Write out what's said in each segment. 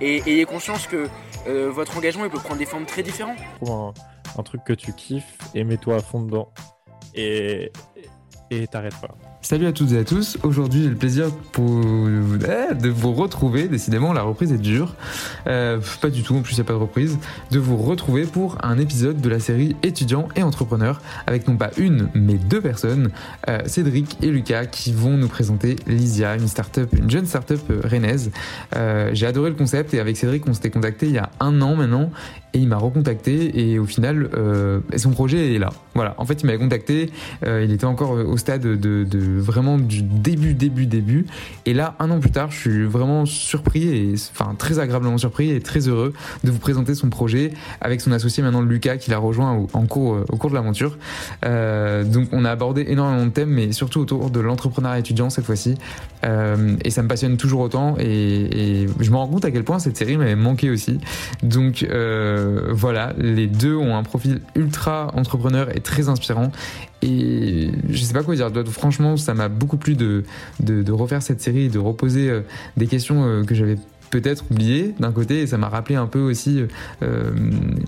et ayez conscience que euh, votre engagement il peut prendre des formes très différentes. Trouve un, truc que tu kiffes et mets-toi à fond dedans. Et et t'arrêtes pas. Salut à toutes et à tous. Aujourd'hui, j'ai le plaisir eh, de vous retrouver. Décidément, la reprise est dure. Euh, pas du tout, en plus, il n'y a pas de reprise. De vous retrouver pour un épisode de la série Étudiants et entrepreneurs avec non pas une, mais deux personnes, euh, Cédric et Lucas, qui vont nous présenter Lysia, une startup, une jeune startup euh, rennaise. j'ai adoré le concept et avec Cédric, on s'était contacté il y a un an maintenant et il m'a recontacté et au final son projet est là. Voilà, en fait il m'avait contacté, il était encore au stade de, de, vraiment du début, début, début. Et là, un an plus tard, je suis vraiment surpris et enfin très agréablement surpris et très heureux de vous présenter son projet avec son associé maintenant Lucas qui l'a rejoint au, en cours, au cours de l'aventure. Euh, donc on a abordé énormément de thèmes, mais surtout autour de l'entrepreneuriat étudiant cette fois-ci. Euh, et ça me passionne toujours autant et, et je me rends compte à quel point cette série m'avait manqué aussi. Donc euh, voilà, les deux ont un profil ultra entrepreneur et très inspirant. Et je sais pas quoi dire. Franchement, ça m'a beaucoup plu de, de, refaire cette série et de reposer euh, des questions euh, que j'avais peut-être oubliées d'un côté et ça m'a rappelé un peu aussi euh,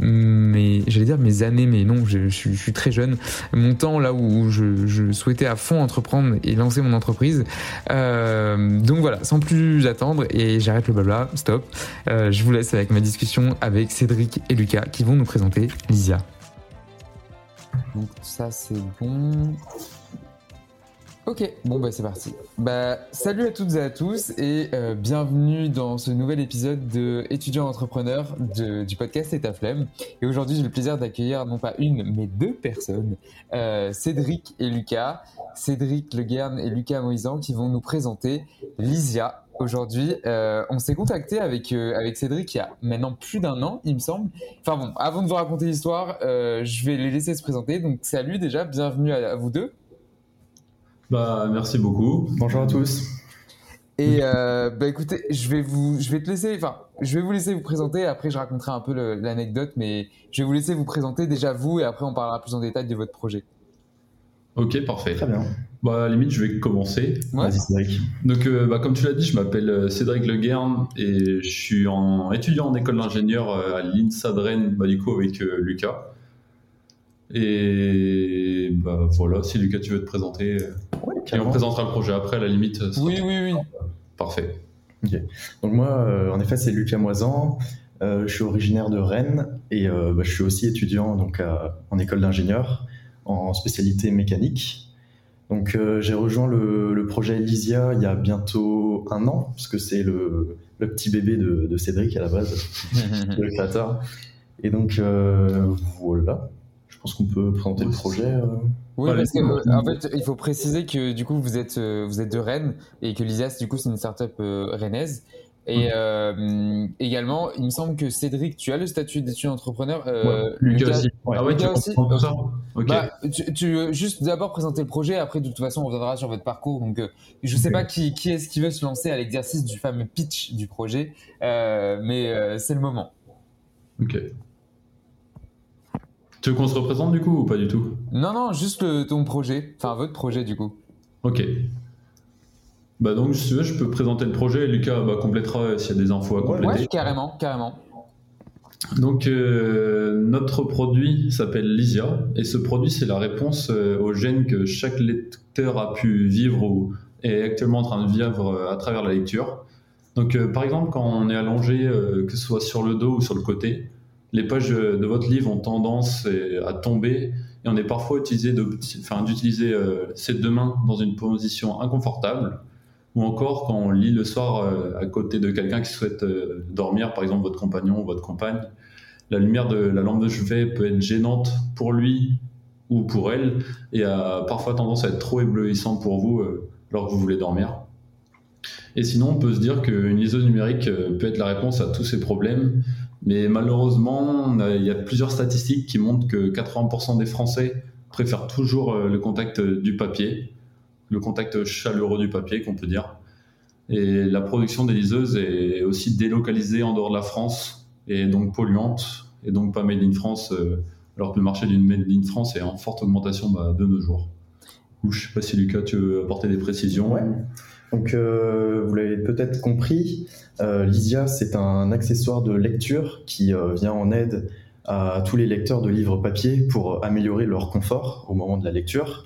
mes j'allais dire mes années mais non je, suis très jeune. Mon temps là où je, souhaitais à fond entreprendre et lancer mon entreprise. Donc voilà sans plus attendre et j'arrête le blabla stop. Je vous laisse avec ma discussion avec Cédric et Lucas qui vont nous présenter Lysia. Donc ça c'est bon. Ok, bon bah c'est parti. Bah salut à toutes et à tous et euh, bienvenue dans ce nouvel épisode de Étudiants entrepreneurs du podcast ta flemme. Et aujourd'hui j'ai le plaisir d'accueillir non pas une mais deux personnes, euh, Cédric et Lucas. Cédric Le Guern et Lucas Moisan qui vont nous présenter Lysia, aujourd'hui. Euh, on s'est contacté avec, avec Cédric il y a maintenant plus d'un an, il me semble. Enfin bon, avant de vous raconter l'histoire, je vais les laisser se présenter. Donc salut déjà, bienvenue à, vous deux. Bah merci beaucoup. Bonjour à tous. Et bah écoutez, je vais vous, je vais te laisser, enfin, je vais vous laisser vous présenter. Après, je raconterai un peu l'anecdote, mais je vais vous laisser vous présenter déjà vous, et après on parlera plus en détail de votre projet. Ok, parfait. Très bien. Bah, à la limite, je vais commencer. Vas-y, Cédric. Donc, euh, bah, comme tu l'as dit, je m'appelle euh, Cédric Le Guern et je suis en, étudiant en école d'ingénieur euh, à l'INSA de Rennes, bah, du coup, avec Lucas. Et bah, voilà, si Lucas, tu veux te présenter. et on présentera le projet après, à la limite. Oui, oui, oui. Parfait. Donc, moi, en effet, c'est Lucas Moisan. je suis originaire de Rennes et bah, je suis aussi étudiant donc, en école d'ingénieur en spécialité mécanique. Donc euh, j'ai rejoint le, projet Elysia il y a bientôt un an, parce que c'est le, petit bébé de, Cédric à la base, le créateur. Et donc euh, voilà, pense qu'on peut présenter le projet. Euh. Oui, parce qu'en fait, il faut préciser que du coup, vous êtes, vous êtes de Rennes et que Lysia, du coup, c'est une startup rennaise. Et euh, également, il me semble que Cédric, tu as le statut d'étudiant entrepreneur. Euh, Lucas, aussi. ah ouais, tu aussi. Ça bah, tu, veux juste d'abord présenter le projet, après de toute façon on reviendra sur votre parcours. Donc euh, je ne sais pas qui, qui est-ce qui veut se lancer à l'exercice du fameux pitch du projet, euh, mais euh, c'est le moment. Ok. Tu veux qu'on se représente du coup ou pas du tout? Non, non, juste ton projet, enfin votre projet du coup. Ok. Bah donc, si tu veux, je peux présenter le projet et Lucas bah, complétera s'il y a des infos à compléter. Ouais, carrément, carrément. Donc, euh, notre produit s'appelle Lysia et ce produit, c'est la réponse euh, aux gènes que chaque lecteur a pu vivre ou est actuellement en train de vivre euh, à travers la lecture. Donc, par exemple, quand on est allongé, que ce soit sur le dos ou sur le côté, les pages de votre livre ont tendance à tomber et on est parfois utilisé d'utiliser euh, ses deux mains dans une position inconfortable ou encore quand on lit le soir euh, à côté de quelqu'un qui souhaite euh, dormir, par exemple votre compagnon ou votre compagne, la lumière de la lampe de chevet peut être gênante pour lui ou pour elle et a parfois tendance à être trop éblouissante pour vous lorsque vous voulez dormir. Et sinon, on peut se dire qu'une liseuse numérique peut être la réponse à tous ces problèmes, mais malheureusement, il y a plusieurs statistiques qui montrent que 80% des Français préfèrent toujours le contact du papier le contact chaleureux du papier qu'on peut dire. Et la production des liseuses est aussi délocalisée en dehors de la France et donc polluante et donc pas made in France, euh, alors que le marché d'une made in France est en forte augmentation bah, de nos jours. Je je sais pas si Lucas, tu veux apporter des précisions. Ouais. Donc, euh, vous l'avez peut-être compris, euh, Lysia, c'est un accessoire de lecture qui vient en aide à tous les lecteurs de livres papier pour améliorer leur confort au moment de la lecture.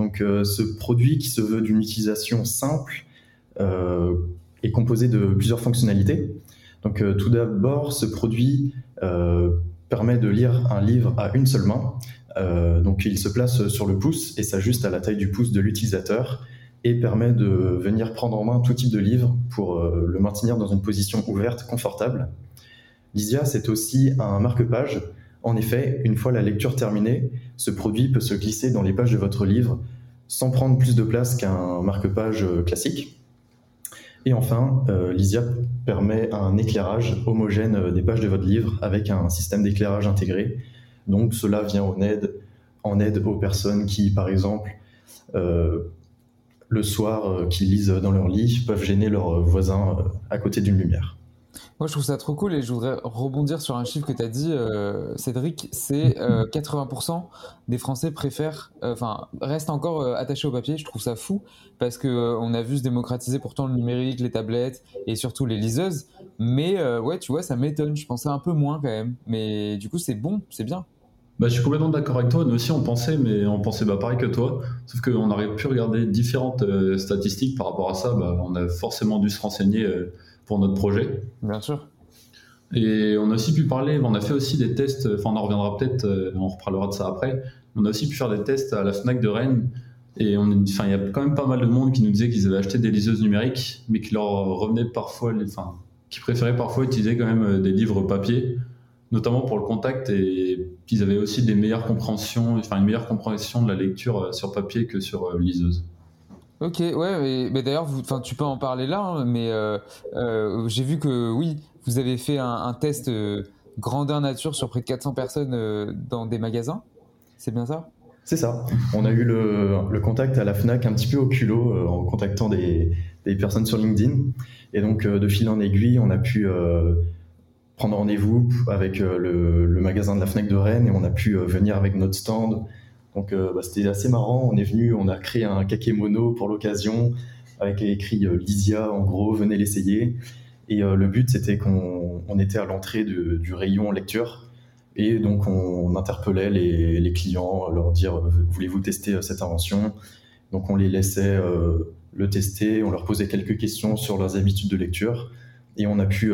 Donc euh, ce produit qui se veut d'une utilisation simple euh, est composé de plusieurs fonctionnalités. Donc euh, tout d'abord, ce produit permet de lire un livre à une seule main. donc il se place sur le pouce et s'ajuste à la taille du pouce de l'utilisateur et permet de venir prendre en main tout type de livre pour le maintenir dans une position ouverte, confortable. Lysia, c'est aussi un marque-page en effet, une fois la lecture terminée, ce produit peut se glisser dans les pages de votre livre sans prendre plus de place qu'un marque-page euh, classique. Et enfin, euh, Lysia permet un éclairage homogène euh, des pages de votre livre avec un système d'éclairage intégré. Donc cela vient en aide, en aide aux personnes qui, par exemple, le soir, qui lisent dans leur lit, peuvent gêner leurs voisins à côté d'une lumière. Moi, je trouve ça trop cool et je voudrais rebondir sur un chiffre que tu as dit, euh, Cédric. C'est 80% euh, des Français préfèrent, euh, enfin, restent encore attachés au papier. Je trouve ça fou parce que on a vu se démocratiser pourtant le numérique, les tablettes et surtout les liseuses. Mais ouais, tu vois, ça m'étonne. Je pensais un peu moins quand même. Mais du coup, c'est bon, c'est bien. Bah, je suis complètement d'accord avec toi. Nous aussi, on pensait, mais on pensait pareil que toi. Sauf qu'on aurait pu regarder différentes statistiques par rapport à ça. Bah, on a forcément dû se renseigner pour notre projet. Bien sûr. Et on a aussi pu parler, on a fait aussi des tests, enfin on en reviendra peut-être, euh, on reparlera de ça après. On a aussi pu faire des tests à la Fnac de Rennes. Et on, enfin, il y a quand même pas mal de monde qui nous disait qu'ils avaient acheté des liseuses numériques, mais qui leur revenaient parfois, enfin, qui préféraient parfois utiliser quand même euh, des livres papier, notamment pour le contact, et qu'ils avaient aussi des meilleures compréhensions, enfin une meilleure compréhension de la lecture euh, sur papier que sur liseuse. Ok, ouais, mais, d'ailleurs, tu peux en parler là, hein, mais euh, euh, j'ai vu que oui, vous avez fait un, test euh, grandeur nature sur près de 400 personnes dans des magasins. C'est bien ça? C'est ça. On a eu le, contact à la FNAC un petit peu au culot en contactant des, personnes sur LinkedIn. Et donc, de fil en aiguille, on a pu prendre rendez-vous avec le, le, magasin de la FNAC de Rennes et on a pu venir avec notre stand donc euh, bah, c'était assez marrant. On est venu, on a créé un kakémono pour l'occasion avec écrit euh, Lysia en gros, venez l'essayer. Et euh, le but c'était qu'on était à l'entrée du rayon lecture. Et donc on, interpellait les, clients, leur dire voulez-vous tester cette invention? Donc on les laissait le tester, on leur posait quelques questions sur leurs habitudes de lecture et on a pu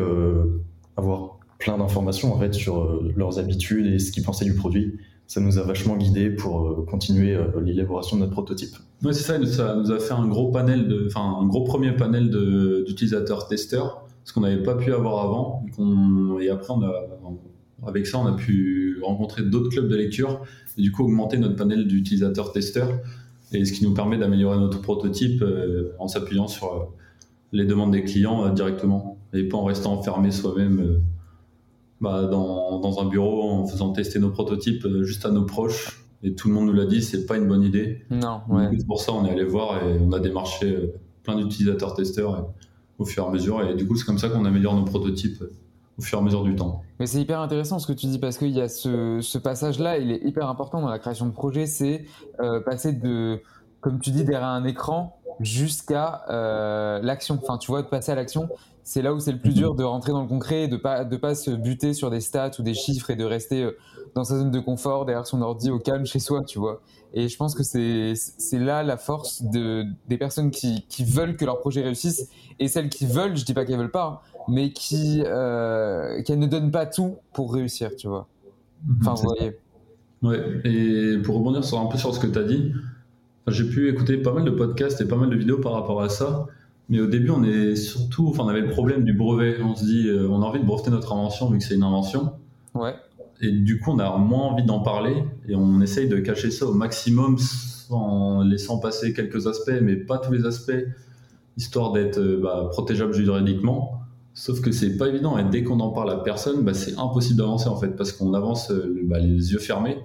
avoir plein d'informations en fait sur leurs habitudes et ce qu'ils pensaient du produit ça nous a vachement guidé pour euh, continuer euh, l'élaboration de notre prototype. Oui, c'est ça, ça nous a fait un gros panel, enfin un gros premier panel d'utilisateurs testeurs, ce qu'on n'avait pas pu avoir avant. et après, avec ça, on a pu rencontrer d'autres clubs de lecture et du coup augmenter notre panel d'utilisateurs testeurs, et ce qui nous permet d'améliorer notre prototype euh, en s'appuyant sur les demandes des clients directement et pas en restant enfermé soi-même bah, dans, dans, un bureau en faisant tester nos prototypes euh, juste à nos proches. Et tout le monde nous l'a dit, c'est pas une bonne idée. Non, ouais. pour ça, on est allé voir et on a démarché euh, plein d'utilisateurs testeurs euh, au fur et à mesure. Et du coup, c'est comme ça qu'on améliore nos prototypes au fur et à mesure du temps. Mais c'est hyper intéressant ce que tu dis parce qu'il y a ce, ce passage-là, il est hyper important dans la création de projet, c'est passer de, comme tu dis, derrière un écran jusqu'à l'action. Enfin, tu vois, de passer à l'action c'est là où c'est le plus dur de rentrer dans le concret et de pas de pas se buter sur des stats ou des chiffres et de rester euh, dans sa zone de confort derrière son ordi au calme chez soi, tu vois. Et je pense que c'est c'est là la force de des personnes qui, qui veulent que leur projet réussisse et celles qui veulent, je dis pas qu'elles veulent pas, hein, mais qui euh, qu'elles ne donnent pas tout pour réussir, tu vois. Enfin, vous voyez. Ouais, et pour rebondir sur un peu sur ce que tu as dit, j'ai pu écouter pas mal de podcasts et pas mal de vidéos par rapport à ça. Mais au début, on est surtout, enfin, on avait le problème du brevet. On se dit, euh, on a envie de breveter notre invention vu que c'est une invention. Ouais. Et du coup, on a moins envie d'en parler et on essaye de cacher ça au maximum en laissant passer quelques aspects, mais pas tous les aspects, histoire d'être euh, bah, protégeable juridiquement. Sauf que c'est pas évident et dès qu'on en parle à personne, bah, c'est impossible d'avancer en fait parce qu'on avance euh, bah, les yeux fermés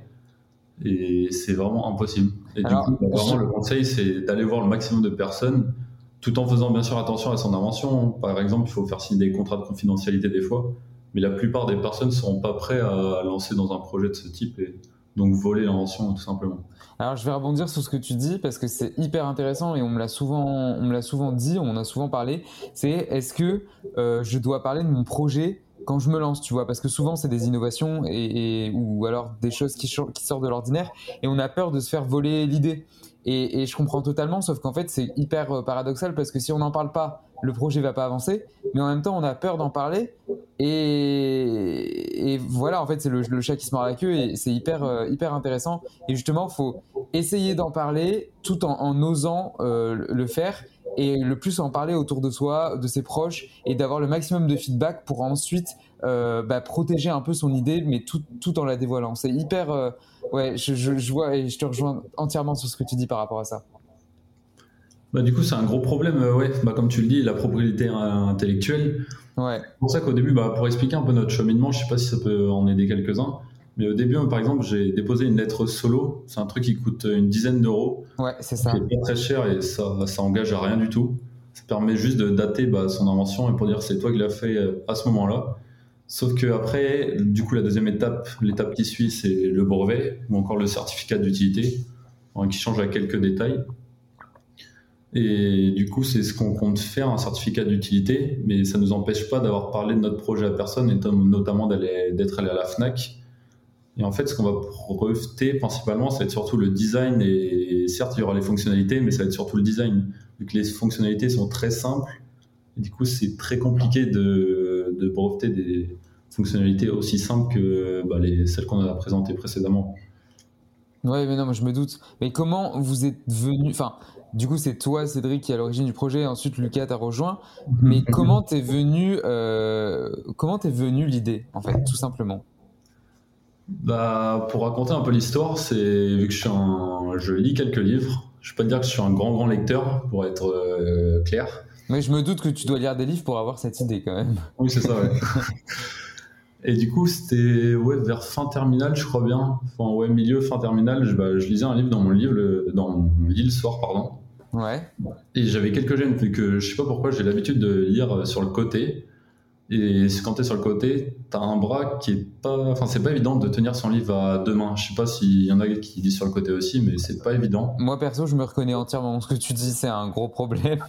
et c'est vraiment impossible. Et Alors, du coup, vraiment, je- le conseil c'est d'aller voir le maximum de personnes tout en faisant bien sûr attention à son invention. Par exemple, il faut faire signer des contrats de confidentialité des fois, mais la plupart des personnes ne seront pas prêts à lancer dans un projet de ce type et donc voler l'invention tout simplement. Alors je vais rebondir sur ce que tu dis parce que c'est hyper intéressant et on me l'a souvent, on me l'a souvent dit, on en a souvent parlé. C'est est-ce que euh, je dois parler de mon projet quand je me lance, tu vois Parce que souvent c'est des innovations et, ou alors des choses qui, sortent de l'ordinaire et on a peur de se faire voler l'idée. Et, je comprends totalement, sauf qu'en fait c'est hyper euh, paradoxal parce que si on n'en parle pas, le projet va pas avancer, mais en même temps on a peur d'en parler et, voilà en fait c'est le, chat qui se mord la queue et c'est hyper euh, hyper intéressant et justement faut essayer d'en parler tout en, en osant euh, le faire et le plus en parler autour de soi, de ses proches et d'avoir le maximum de feedback pour ensuite euh, bah, protéger un peu son idée mais tout, tout en la dévoilant. C'est hyper euh, ouais je, je, je vois et je te rejoins entièrement sur ce que tu dis par rapport à ça. Bah, du coup, c'est un gros problème, euh, ouais. Bah, comme tu le dis, la propriété intellectuelle. Ouais. C'est pour ça qu'au début, bah, pour expliquer un peu notre cheminement, je sais pas si ça peut en aider quelques-uns, mais au début, par exemple, j'ai déposé une lettre solo. C'est un truc qui coûte une dizaine d'euros. Ouais, c'est ça. Qui est pas très cher et ça, ça engage à rien du tout. Ça permet juste de dater bah, son invention et pour dire c'est toi qui l'as fait euh, à ce moment-là. Sauf que après, du coup, la deuxième étape, l'étape qui suit, c'est le brevet ou encore le certificat d'utilité, hein, qui change à quelques détails. Et du coup, c'est ce qu'on compte faire, un certificat d'utilité, mais ça ne nous empêche pas d'avoir parlé de notre projet à personne, et notamment d'aller- d'être allé à la FNAC. Et en fait, ce qu'on va breveter principalement, ça va être surtout le design, et certes, il y aura les fonctionnalités, mais ça va être surtout le design, vu que les fonctionnalités sont très simples. Et du coup, c'est très compliqué de, de breveter des fonctionnalités aussi simples que bah, les, celles qu'on a présentées précédemment. Ouais, mais non, moi je me doute. Mais comment vous êtes venu Enfin, du coup, c'est toi, Cédric, qui est à l'origine du projet. Ensuite, Lucas t'a rejoint. Mais comment t'es venu euh, Comment t'es venu l'idée, en fait, tout simplement? Bah, pour raconter un peu l'histoire, c'est vu que je, suis un, je lis quelques livres. Je peux pas te dire que je suis un grand grand lecteur, pour être euh, clair. Mais je me doute que tu dois lire des livres pour avoir cette idée, quand même. Oui, c'est ça, ouais. Et du coup, c'était ouais, vers fin terminale, je crois bien. Enfin, ouais, milieu, fin terminale, je, bah, je lisais un livre dans mon livre, le- dans mon lit le soir, pardon. Ouais. Et j'avais quelques gènes, vu que je sais pas pourquoi, j'ai l'habitude de lire euh, sur le côté. Et quand t'es sur le côté, t'as un bras qui est pas. Enfin, c'est pas évident de tenir son livre à deux mains. Je sais pas s'il y en a qui lisent sur le côté aussi, mais c'est pas évident. Moi, perso, je me reconnais entièrement dans ce que tu dis. C'est un gros problème.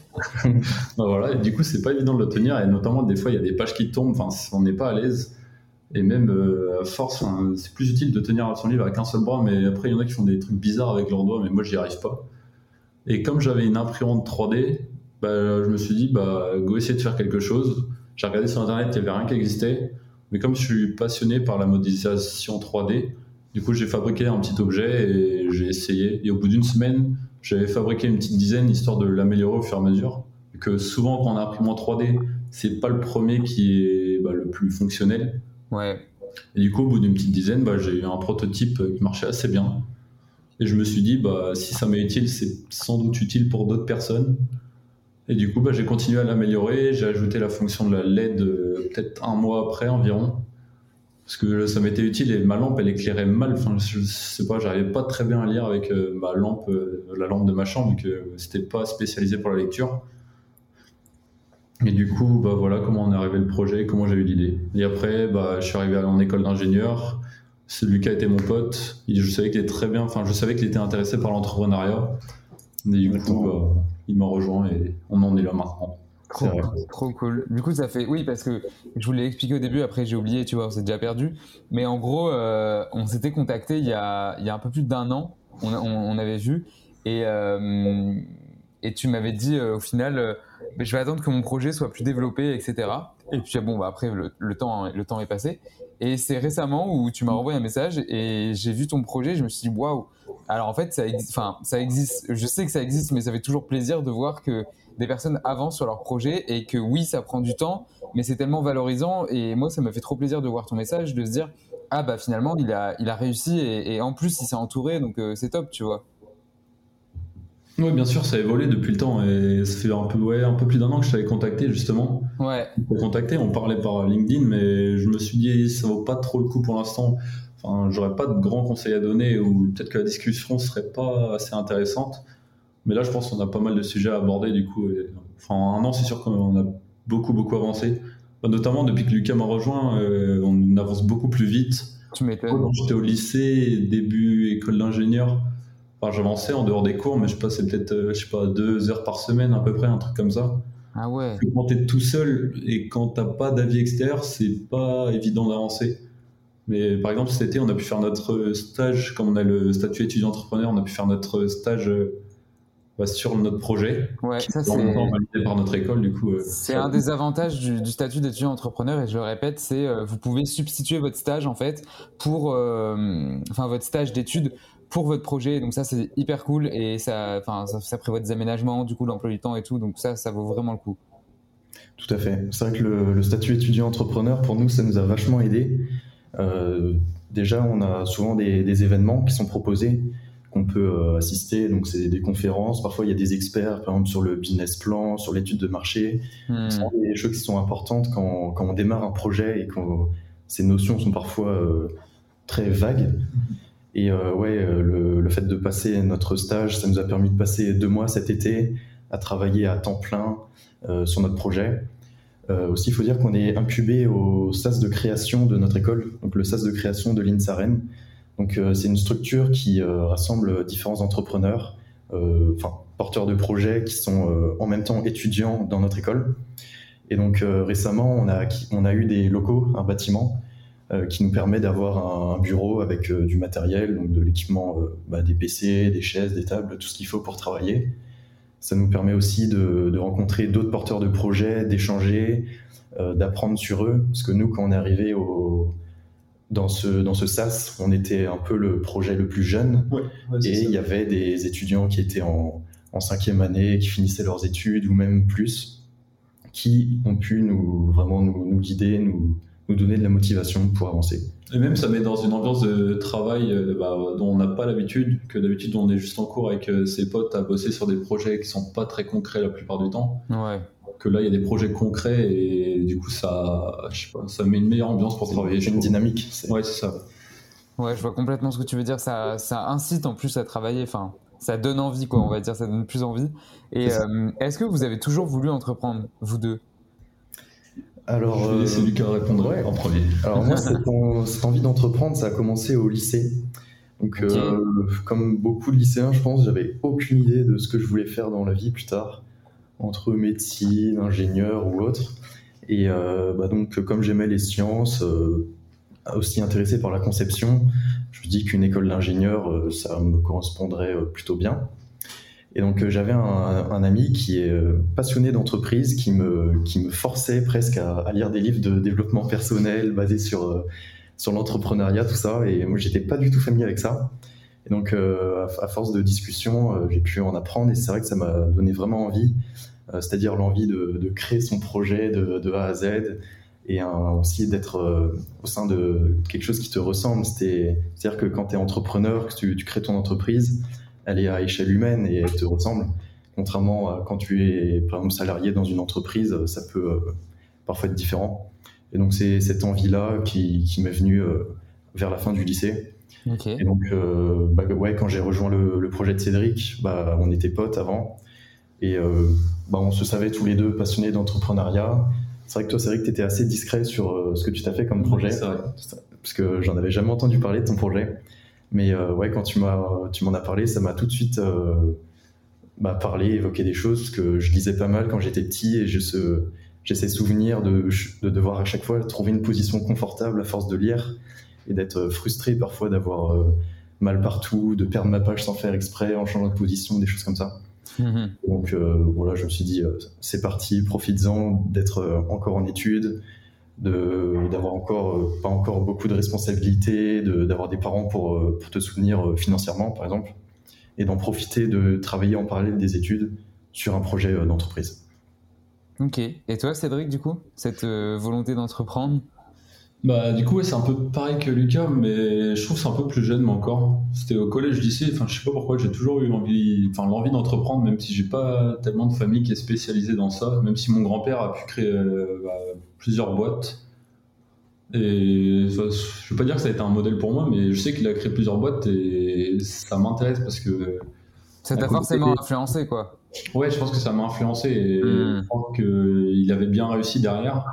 Bah voilà, et du coup, c'est pas évident de le tenir, et notamment des fois, il y a des pages qui tombent, enfin, on n'est pas à l'aise. Et même euh, à force, c'est plus utile de tenir son livre avec un seul bras, mais après, il y en a qui font des trucs bizarres avec leurs doigts, mais moi, j'y arrive pas. Et comme j'avais une imprimante 3D, bah, je me suis dit, bah, go essayer de faire quelque chose. J'ai regardé sur internet, il n'y avait rien qui existait, mais comme je suis passionné par la modélisation 3D, du coup, j'ai fabriqué un petit objet et j'ai essayé. Et au bout d'une semaine, j'avais fabriqué une petite dizaine histoire de l'améliorer au fur et à mesure. Et que souvent, quand on imprime en 3D, c'est pas le premier qui est bah, le plus fonctionnel. Ouais. Et du coup, au bout d'une petite dizaine, bah, j'ai eu un prototype qui marchait assez bien. Et je me suis dit, bah, si ça m'est utile, c'est sans doute utile pour d'autres personnes. Et du coup, bah, j'ai continué à l'améliorer. J'ai ajouté la fonction de la LED euh, peut-être un mois après environ. Parce que ça m'était utile et ma lampe, elle éclairait mal. Enfin, je sais pas, j'arrivais pas très bien à lire avec euh, ma lampe, euh, la lampe de ma chambre, vu que c'était pas spécialisé pour la lecture. Et du coup, bah voilà comment on est arrivé le projet, comment j'ai eu l'idée. Et après, bah, je suis arrivé en école d'ingénieur. Lucas était mon pote. Je savais qu'il était très bien. Enfin, je savais qu'il était intéressé par l'entrepreneuriat. Et du coup, bah, il m'a rejoint et on en est là maintenant. Trop, trop cool. Du coup, ça fait. Oui, parce que je vous l'ai expliqué au début, après j'ai oublié, tu vois, on s'est déjà perdu. Mais en gros, euh, on s'était contacté il y, a, il y a un peu plus d'un an. On, on, avait vu. Et, euh, et tu m'avais dit au final, je vais attendre que mon projet soit plus développé, etc. Et puis bon, bah, après, le, le, temps, le temps est passé. Et c'est récemment où tu m'as envoyé un message et j'ai vu ton projet. Je me suis dit, waouh! Alors en fait, ça, enfin, ça existe. Je sais que ça existe, mais ça fait toujours plaisir de voir que des personnes avancent sur leur projet et que oui, ça prend du temps, mais c'est tellement valorisant. Et moi, ça me fait trop plaisir de voir ton message, de se dire, ah bah finalement, il a, il a réussi et, en plus, il s'est entouré, donc euh, c'est top, tu vois. Oui, bien sûr, ça a évolué depuis le temps et ça fait un peu, ouais, un peu plus d'un an que je t'avais contacté justement. Ouais. Contacté, on parlait par LinkedIn, mais je me suis dit ça vaut pas trop le coup pour l'instant. Enfin, j'aurais pas de grands conseils à donner ou peut-être que la discussion serait pas assez intéressante. Mais là, je pense qu'on a pas mal de sujets à aborder du coup. enfin, en un an, c'est sûr qu'on a beaucoup beaucoup avancé. Notamment depuis que Lucas m'a rejoint, euh, on avance beaucoup plus vite. Tu m'étonnes. J'étais au lycée, début école d'ingénieur j'avançais en dehors des cours, mais je passais peut-être, euh, je sais pas, deux heures par semaine à peu près, un truc comme ça. Ah ouais. Quand t'es tout seul et quand t'as pas d'avis extérieur, c'est pas évident d'avancer. Mais par exemple, cet été, on a pu faire notre stage, comme on a le statut étudiant entrepreneur, on a pu faire notre stage euh, bah, sur notre projet. Ouais, ça c'est validé par notre école, du coup. Euh, c'est un des avantages du, statut d'étudiant entrepreneur, et je le répète, c'est vous pouvez substituer votre stage en fait pour, enfin votre stage d'études pour votre projet. Donc ça, c'est hyper cool et ça, enfin, ça, prévoit des aménagements, du coup, l'emploi du temps et tout. Donc ça, ça vaut vraiment le coup. Tout à fait. C'est vrai que le, statut étudiant-entrepreneur, pour nous, ça nous a vachement aidé. Euh, déjà, on a souvent des, événements qui sont proposés qu'on peut euh, assister. Donc, c'est des conférences. Parfois, il y a des experts, par exemple, sur le business plan, sur l'étude de marché. Hmm. C'est des choses qui sont importantes quand, quand, on démarre un projet et quand ces notions sont parfois euh, très vagues. Et euh, ouais, le, le, fait de passer notre stage, ça nous a permis de passer deux mois cet été à travailler à temps plein euh, sur notre projet. Euh, aussi, il faut dire qu'on est incubé au SAS de création de notre école, donc le SAS de création de l'INSAREN. Donc, c'est une structure qui rassemble différents entrepreneurs, enfin porteurs de projets qui sont en même temps étudiants dans notre école. Et donc, récemment, on a, on a eu des locaux, un bâtiment euh, qui nous permet d'avoir un, bureau avec euh, du matériel, donc de l'équipement, euh, bah, des PC, des chaises, des tables, tout ce qu'il faut pour travailler. Ça nous permet aussi de, rencontrer d'autres porteurs de projets, d'échanger, d'apprendre sur eux. Parce que nous, quand on est arrivé au, dans ce, dans ce SAS, on était un peu le projet le plus jeune. et il y avait des étudiants qui étaient en, en, cinquième année, qui finissaient leurs études ou même plus, qui ont pu nous, vraiment nous, nous guider, nous, nous donner de la motivation pour avancer. Et même ça met dans une ambiance de travail euh, bah, dont on n'a pas l'habitude, que d'habitude on est juste en cours avec euh, ses potes à bosser sur des projets qui sont pas très concrets la plupart du temps. Ouais. Que là il y a des projets concrets et du coup ça, je sais pas, ça met une meilleure ambiance pour travailler. Une dynamique. Ouais, c'est ça. Ouais, je vois complètement ce que tu veux dire. Ça, ça incite en plus à travailler. Enfin, ça donne envie, quoi. On va dire, ça donne plus envie. Et euh, est-ce que vous avez toujours voulu entreprendre, vous deux? Alors, c'est lui qui répondrait en premier. Alors moi, cette, envie d'entreprendre, ça a commencé au lycée. Donc, euh, comme beaucoup de lycéens, je pense, j'avais aucune idée de ce que je voulais faire dans la vie plus tard, entre médecine, ingénieur ou autre. Et euh, bah donc, comme j'aimais les sciences, euh, aussi intéressé par la conception, je me dis qu'une école d'ingénieur, ça me correspondrait plutôt bien. Et donc euh, j'avais un, ami qui est euh, passionné d'entreprise, qui me, qui me forçait presque à, lire des livres de développement personnel basés sur, euh, sur l'entrepreneuriat, tout ça. Et moi, j'étais pas du tout familier avec ça. Et donc, à, force de discussion, j'ai pu en apprendre et c'est vrai que ça m'a donné vraiment envie, c'est-à-dire l'envie de, de, créer son projet de, A à Z et aussi d'être au sein de quelque chose qui te ressemble. C'est-à-dire que quand tu es entrepreneur, que tu crées ton entreprise, elle est à échelle humaine et elle te ressemble. Contrairement à quand tu es, par exemple, salarié dans une entreprise, ça peut euh, parfois être différent. Et donc, c'est cette envie-là qui, qui m'est venue euh, vers la fin du lycée. Et donc, euh, bah, ouais, quand j'ai rejoint le, projet de Cédric, bah, on était potes avant. Et bah, on se savait tous les deux passionnés d'entrepreneuriat. C'est vrai que toi, Cédric, tu étais assez discret sur ce que tu t'as fait comme projet. Parce que j'en avais jamais entendu parler de ton projet. Mais euh, ouais, quand tu m'as tu m'en as parlé, ça m'a tout de suite euh, bah, parler, évoquer des choses que je lisais pas mal quand j'étais petit et j'ai ce, j'ai ces souvenirs de, de devoir à chaque fois trouver une position confortable à force de lire et d'être frustré parfois d'avoir euh, mal partout, de perdre ma page sans faire exprès en changeant de position, des choses comme ça. Mhm. Donc euh, voilà, je me suis dit, euh, c'est parti, profites-en d'être euh, encore en études, de- d'avoir encore euh, pas encore beaucoup de responsabilités, d'avoir des parents pour, euh, pour te soutenir euh, financièrement, par exemple, et d'en profiter de travailler en parallèle des études sur un projet d'entreprise. Ok. Et toi, Cédric, du coup, cette volonté d'entreprendre? Bah, du coup, ouais, c'est un peu pareil que Lucas, mais je trouve c'est un peu plus jeune, mais encore. C'était au collège, lycée, enfin, je sais pas pourquoi, j'ai toujours eu envie, enfin, l'envie d'entreprendre, même si j'ai pas tellement de famille qui est spécialisée dans ça, même si mon grand-père a pu créer euh, bah, plusieurs boîtes. Et je veux pas dire que ça a été un modèle pour moi, mais je sais qu'il a créé plusieurs boîtes et ça m'intéresse parce que. Ça t'a côté- forcément influencé, quoi. Ouais, je pense que ça m'a influencé et Hmm. je pense qu'il avait bien réussi derrière.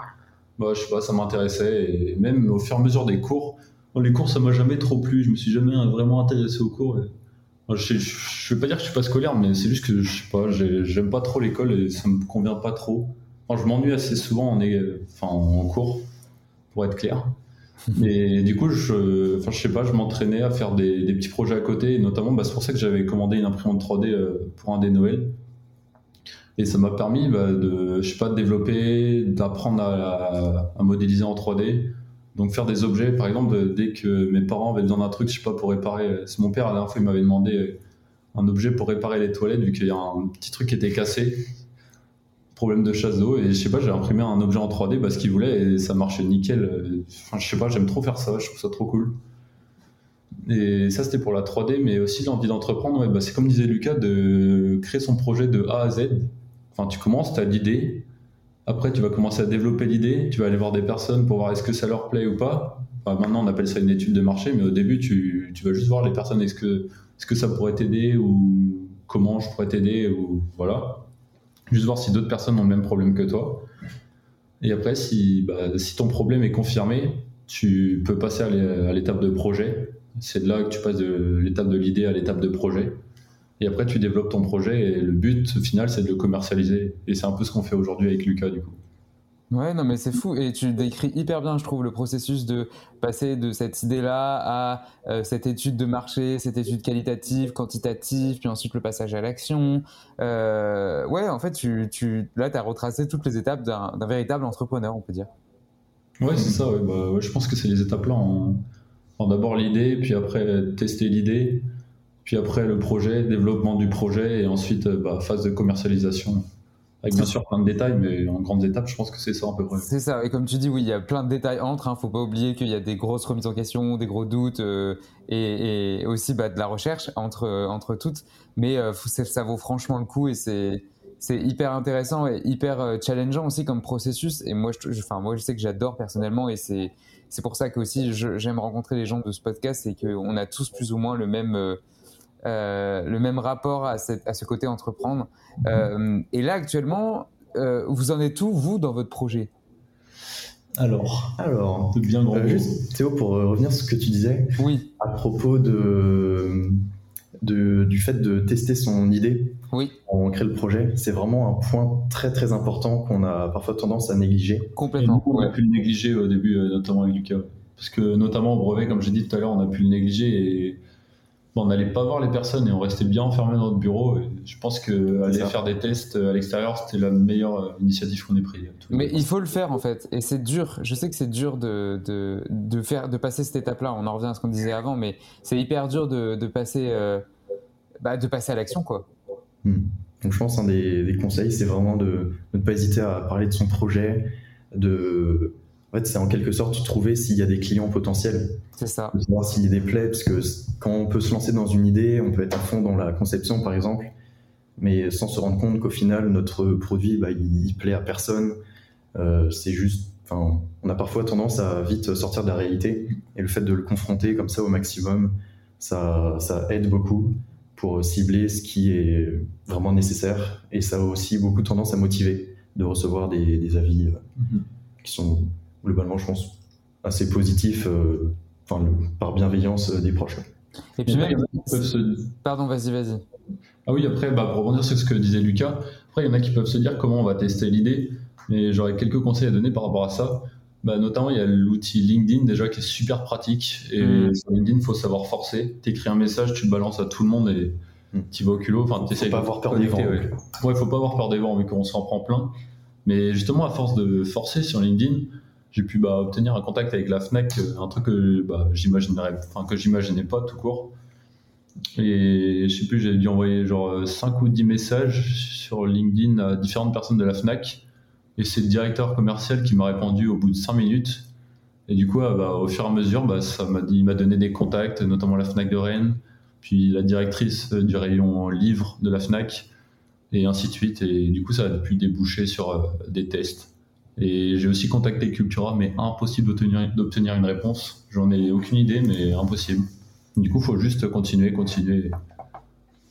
Bah, je sais pas, ça m'intéressait et même au fur et à mesure des cours, bon, les cours ça m'a jamais trop plu, je me suis jamais vraiment intéressé aux cours. et- Moi, je, je, je veux pas dire que je suis pas scolaire, mais c'est juste que je sais pas, j'ai- j'aime pas trop l'école et ça me convient pas trop. Enfin, je m'ennuie assez souvent en, enfin, en cours, pour être clair. Et du coup, je, enfin, je sais pas, je m'entraînais à faire des, des petits projets à côté, et notamment, bah, c'est pour ça que j'avais commandé une imprimante 3D euh, pour un des Noëls. Et ça m'a permis bah, de, je sais pas, de développer, d'apprendre à, à modéliser en 3D. Donc faire des objets, par exemple, dès que mes parents avaient besoin d'un truc, je sais pas, pour réparer. C'est mon père, la dernière fois, il m'avait demandé euh, un objet pour réparer les toilettes, vu qu'il y a un petit truc qui était cassé. Problème de chasse d'eau. Et je sais pas, j'ai imprimé un objet en 3D parce qu'il voulait et ça marchait nickel. Enfin, je sais pas, j'aime trop faire ça, je trouve ça trop cool. Et ça, c'était pour la 3D, mais aussi l'envie d'entreprendre. Bah, c'est comme disait Lucas, de créer son projet de A à Z. Enfin, tu commences, tu as l'idée. Après, tu vas commencer à développer l'idée. Tu vas aller voir des personnes pour voir est-ce que ça leur plaît ou pas. Enfin, maintenant, on appelle ça une étude de marché, mais au début, tu, tu vas juste voir les personnes est-ce que, est-ce que ça pourrait t'aider ou comment je pourrais t'aider ou voilà. Juste voir si d'autres personnes ont le même problème que toi. Et après, si, bah, si ton problème est confirmé, tu peux passer à l'étape de projet. C'est de là que tu passes de l'étape de l'idée à l'étape de projet. Et après, tu développes ton projet et le but final, c'est de le commercialiser. Et c'est un peu ce qu'on fait aujourd'hui avec Lucas, du coup. Ouais, non, mais c'est fou. Et tu décris hyper bien, je trouve, le processus de passer de cette idée-là à euh, cette étude de marché, cette étude qualitative, quantitative, puis ensuite le passage à l'action. Euh, ouais, en fait, tu, tu, là, tu as retracé toutes les étapes d'un véritable entrepreneur, on peut dire. Ouais, c'est ça. ouais. Bah, ouais, je pense que c'est les étapes là. En, en d'abord l'idée, puis après tester l'idée, puis après le projet, développement du projet, et ensuite euh, bah, phase de commercialisation. Avec bien sûr plein de détails, mais en grandes étapes, je pense que c'est ça à peu près. C'est ça, et comme tu dis, oui, il y a plein de détails entre. Hein. Faut pas oublier qu'il y a des grosses remises en question, des gros doutes, euh, et, et aussi bah, de la recherche entre entre toutes. Mais euh, ça, vaut franchement le coup, et c'est c'est hyper intéressant et hyper euh, challengeant aussi comme processus. Et moi, je, je- enfin moi, je sais que j'adore personnellement, et c'est c'est pour ça que aussi j'aime rencontrer les gens de ce podcast, c'est qu'on a tous plus ou moins le même euh, le même rapport à, cette- à ce côté entreprendre. Euh, et là, actuellement, euh, vous en êtes où, vous, dans votre projet? Alors, alors bien euh, juste Théo, pour revenir sur ce que tu disais, oui. à propos de, de- du fait de tester son idée oui. on crée le projet, c'est vraiment un point très très important qu'on a parfois tendance à négliger. Complètement. on a pu le négliger au début, notamment avec Lucas. Parce que notamment au brevet, comme j'ai dit tout à l'heure, on a pu le négliger et on n'allait pas voir les personnes et on restait bien enfermé dans notre bureau. Et je pense que aller ça. faire des tests à l'extérieur, c'était la meilleure euh, initiative qu'on ait prise. Mais il faut le faire en fait, et c'est dur. Je sais que c'est dur de, de, de faire, de passer cette étape-là. On en revient à ce qu'on disait avant, mais c'est hyper dur de, de passer, euh, bah, de passer à l'action, quoi. Hmm. Donc je pense un des, des conseils, c'est vraiment de, de ne pas hésiter à parler de son projet, de en fait, c'est en quelque sorte trouver s'il y a des clients potentiels. C'est ça. De savoir s'il y a des plaies, parce que quand on peut se lancer dans une idée, on peut être à fond dans la conception, par exemple, mais sans se rendre compte qu'au final, notre produit, bah, il, il plaît à personne. Euh, c'est juste, enfin, on a parfois tendance à vite sortir de la réalité, et le fait de le confronter comme ça au maximum, ça, ça aide beaucoup pour cibler ce qui est vraiment nécessaire, et ça a aussi beaucoup tendance à motiver de recevoir des, des avis euh, qui sont globalement, je pense, assez positifs, euh, enfin, le- par bienveillance euh, des proches. Et puis même, pardon, vas-y, vas-y. Ah oui, après, bah, pour rebondir sur ce que disait Lucas, après, il y en a qui peuvent se dire comment on va tester l'idée, mais j'aurais quelques conseils à donner par rapport à ça. Bah, notamment, il y a l'outil LinkedIn déjà qui est super pratique. Et Mm. sur LinkedIn, il faut savoir forcer. Tu écris un message, tu le balances à tout le monde et tu vas au culot. Enfin, Faut pas avoir peur des vents, Ouais. ouais, faut pas avoir peur des vents vu qu'on s'en prend plein. Mais justement, à force de forcer sur LinkedIn, j'ai pu bah, obtenir un contact avec la Fnac, euh, un truc que bah, enfin que j'imaginais pas tout court. Et je sais plus, j'ai dû envoyer genre 5 ou 10 messages sur LinkedIn à différentes personnes de la Fnac. Et c'est le directeur commercial qui m'a répondu au bout de 5 minutes. Et du coup, ah, bah, au fur et à mesure, bah, ça m'a il m'a donné des contacts, notamment la Fnac de Rennes, puis la directrice euh, du rayon livre de la Fnac, et ainsi de suite. Et du coup, ça a pu déboucher sur euh, des tests. Et j'ai aussi contacté Cultura, mais impossible d'obtenir, d'obtenir une réponse. J'en ai aucune idée, mais impossible. Du coup, il faut juste continuer, continuer.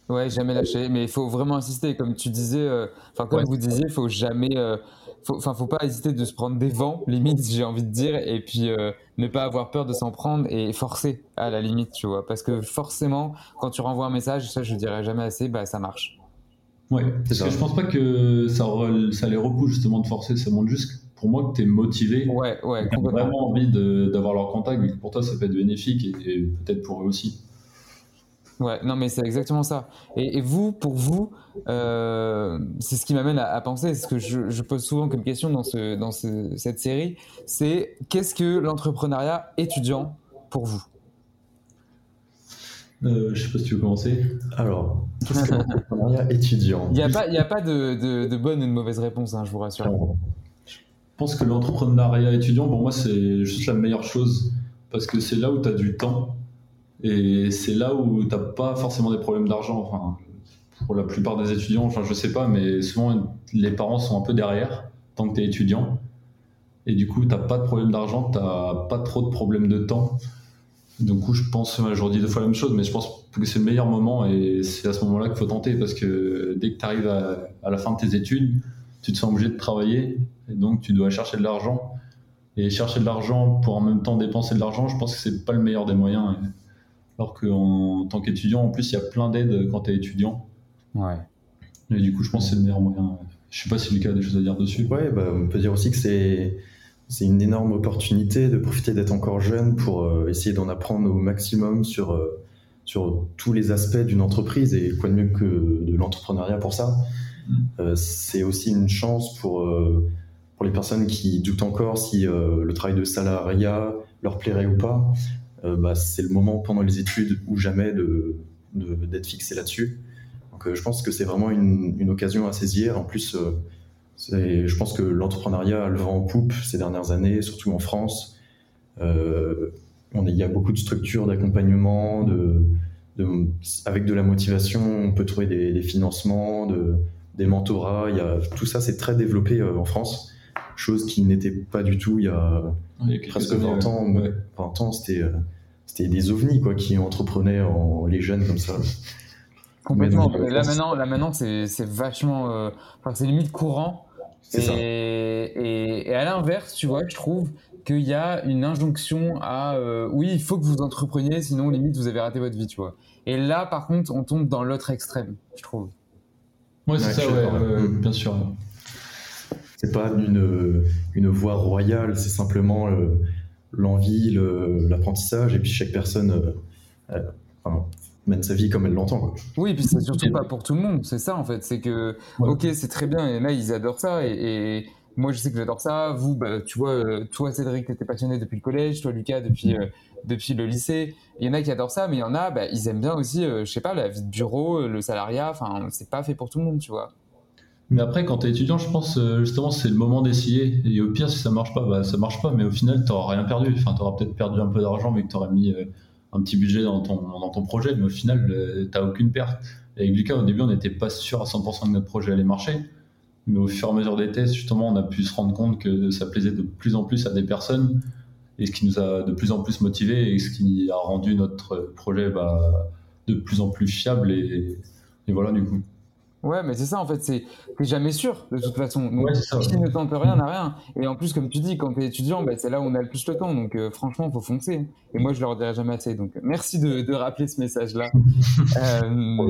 Ouais, jamais lâcher. Mais il faut vraiment insister. Comme tu disais, euh, enfin, comme Ouais. vous disiez, il faut jamais. euh, faut- Enfin, faut pas hésiter de se prendre des vents, limite, j'ai envie de dire, et puis euh, ne pas avoir peur de s'en prendre et forcer à la limite, tu vois. Parce que forcément, quand tu renvoies un message, ça je le dirai jamais assez, bah ça marche. Ouais, parce que je pense pas que ça, re- ça les repousse justement de forcer, ça montre juste pour moi que tu es motivé. Ouais, ouais, Tu as complètement. vraiment envie d'avoir leur contact, vu que pour toi ça peut être bénéfique et, et peut-être pour eux aussi. Ouais, non, mais c'est exactement ça. Et, et vous, pour vous, euh, c'est ce qui m'amène à, à penser, ce que je, je pose souvent comme question dans, ce, dans ce- cette série, c'est qu'est-ce que l'entrepreneuriat étudiant pour vous? Euh, je sais pas si tu veux commencer. Alors, qu'est-ce que l'entrepreneuriat étudiant Il n'y a pas, y a pas de, de, de bonne ou de mauvaise réponse, hein, je vous rassure. Je pense que l'entrepreneuriat étudiant, pour moi, c'est juste la meilleure chose. Parce que c'est là où tu as du temps. Et c'est là où tu n'as pas forcément des problèmes d'argent. Enfin, pour la plupart des étudiants, enfin, je sais pas, mais souvent les parents sont un peu derrière tant que tu es étudiant. Et du coup, tu n'as pas de problème d'argent, tu n'as pas trop de problèmes de temps. Du coup, je pense, je redis deux fois la même chose, mais je pense que c'est le meilleur moment et c'est à ce moment-là qu'il faut tenter parce que dès que tu arrives à, à la fin de tes études, tu te sens obligé de travailler et donc tu dois chercher de l'argent. Et chercher de l'argent pour en même temps dépenser de l'argent, je pense que c'est pas le meilleur des moyens. Et- Alors qu'en tant qu'étudiant, en plus, il y a plein d'aides quand tu es étudiant. Ouais. Et du coup, je pense que c'est le meilleur moyen. Je sais pas si Lucas a des choses à dire dessus. Ouais, bah, on peut dire aussi que c'est c'est une énorme opportunité de profiter d'être encore jeune pour euh, essayer d'en apprendre au maximum sur, euh, sur tous les aspects d'une entreprise et quoi de mieux que de l'entrepreneuriat pour ça. Euh, c'est aussi une chance pour, pour les personnes qui doutent encore si le travail de salariat leur plairait ou pas. Bah, c'est le moment pendant les études ou jamais de, d'être fixé là-dessus. Donc je pense que c'est vraiment une, une occasion à saisir. En plus, je pense que l'entrepreneuriat a le vent en poupe ces dernières années, surtout en France. Euh, on est- il y a beaucoup de structures d'accompagnement, de, de- avec de la motivation, on peut trouver des, des financements, de, des mentorats. Il y a, tout ça, c'est très développé euh, en France, chose qui n'était pas du tout il y a, Il y a quelques presque années, 20 ans. ouais. 20 ans, c'était euh, c'était des ovnis quoi, qui entreprenaient en, les jeunes comme ça. Complètement. Mais donc, Mais là maintenant, là maintenant, c'est c'est vachement, euh, enfin c'est limite courant. Et, ça. Et, et à l'inverse, tu vois, je trouve qu'il y a une injonction à, euh, oui, il faut que vous entrepreniez, sinon limite vous avez raté votre vie, tu vois. Et là, par contre, on tombe dans l'autre extrême, je trouve. Ouais, c'est Ouais, ça, ouais, ouais, bien sûr. C'est pas une, une voie royale, c'est simplement euh, l'envie, le- l'apprentissage, et puis chaque personne euh, euh, enfin, mène sa vie comme elle l'entend. quoi. Oui, et puis c'est surtout pas pour tout le monde, c'est ça en fait. C'est que, ok, c'est très bien, et là ils adorent ça, et, et moi je sais que j'adore ça. Vous, bah, tu vois, euh, toi Cédric, t'étais passionné depuis le collège, toi Lucas depuis, euh, depuis le lycée. Il y en a qui adorent ça, mais il y en a, bah, ils aiment bien aussi, euh, je sais pas, la vie de bureau, euh, le salariat, enfin, c'est pas fait pour tout le monde, tu vois. Mais après, quand tu es étudiant, je pense justement c'est le moment d'essayer. Et au pire, si ça marche pas, bah, ça marche pas. Mais au final, tu rien perdu. Enfin, tu auras peut-être perdu un peu d'argent, mais que tu auras mis euh, un petit budget dans ton, dans ton projet. Mais au final, tu t'as aucune perte. Et avec Lucas, au début, on n'était pas sûr à 100% que notre projet allait marcher. Mais au fur et à mesure des tests, justement, on a pu se rendre compte que ça plaisait de plus en plus à des personnes. Et ce qui nous a de plus en plus motivés et ce qui a rendu notre projet bah, de plus en plus fiable. Et, et voilà, du coup. Ouais, mais c'est ça en fait, c'est t'es jamais sûr de toute façon. Donc, Ouais, ça, qui ouais. ne tente rien n'a rien. Et en plus, comme tu dis, quand t'es étudiant, bah, c'est là où on a le plus le temps. Donc euh, franchement, faut foncer. Et moi, je le redirai jamais assez. Donc merci de, de rappeler ce message-là. Euh,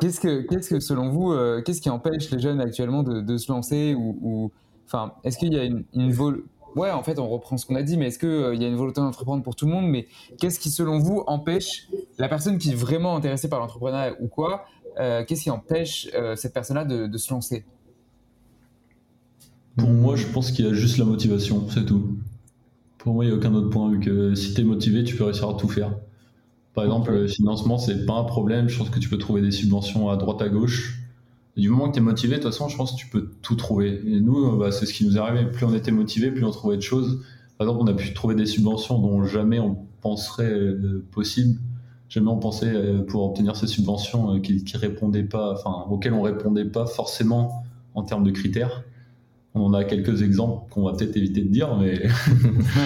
Qu'est-ce que, qu'est-ce que selon vous, euh, qu'est-ce qui empêche les jeunes actuellement de, de se lancer ou, enfin, est-ce qu'il y a une, une vol- Ouais, en fait, on reprend ce qu'on a dit, mais est-ce qu'il y a une volonté d'entreprendre pour tout le monde? Mais qu'est-ce qui, selon vous, empêche la personne qui est vraiment intéressée par l'entrepreneuriat ou quoi euh, Qu'est-ce qui empêche euh, cette personne-là de, de se lancer Pour moi, je pense qu'il y a juste la motivation, c'est tout. Pour moi, il n'y a aucun autre point, vu que si tu es motivé, tu peux réussir à tout faire. Par exemple, le financement, c'est pas un problème. Je pense que tu peux trouver des subventions à droite à gauche. Et du moment que tu es motivé, de toute façon, je pense que tu peux tout trouver. Et nous, euh, bah, c'est ce qui nous est arrivé. Plus on était motivé, plus on trouvait de choses. Par exemple, on a pu trouver des subventions dont jamais on penserait euh, possible. Jamais on pensait euh, pour obtenir ces subventions euh, qui, qui répondaient pas, enfin, auxquelles on répondait pas forcément en termes de critères. On en a quelques exemples qu'on va peut-être éviter de dire, mais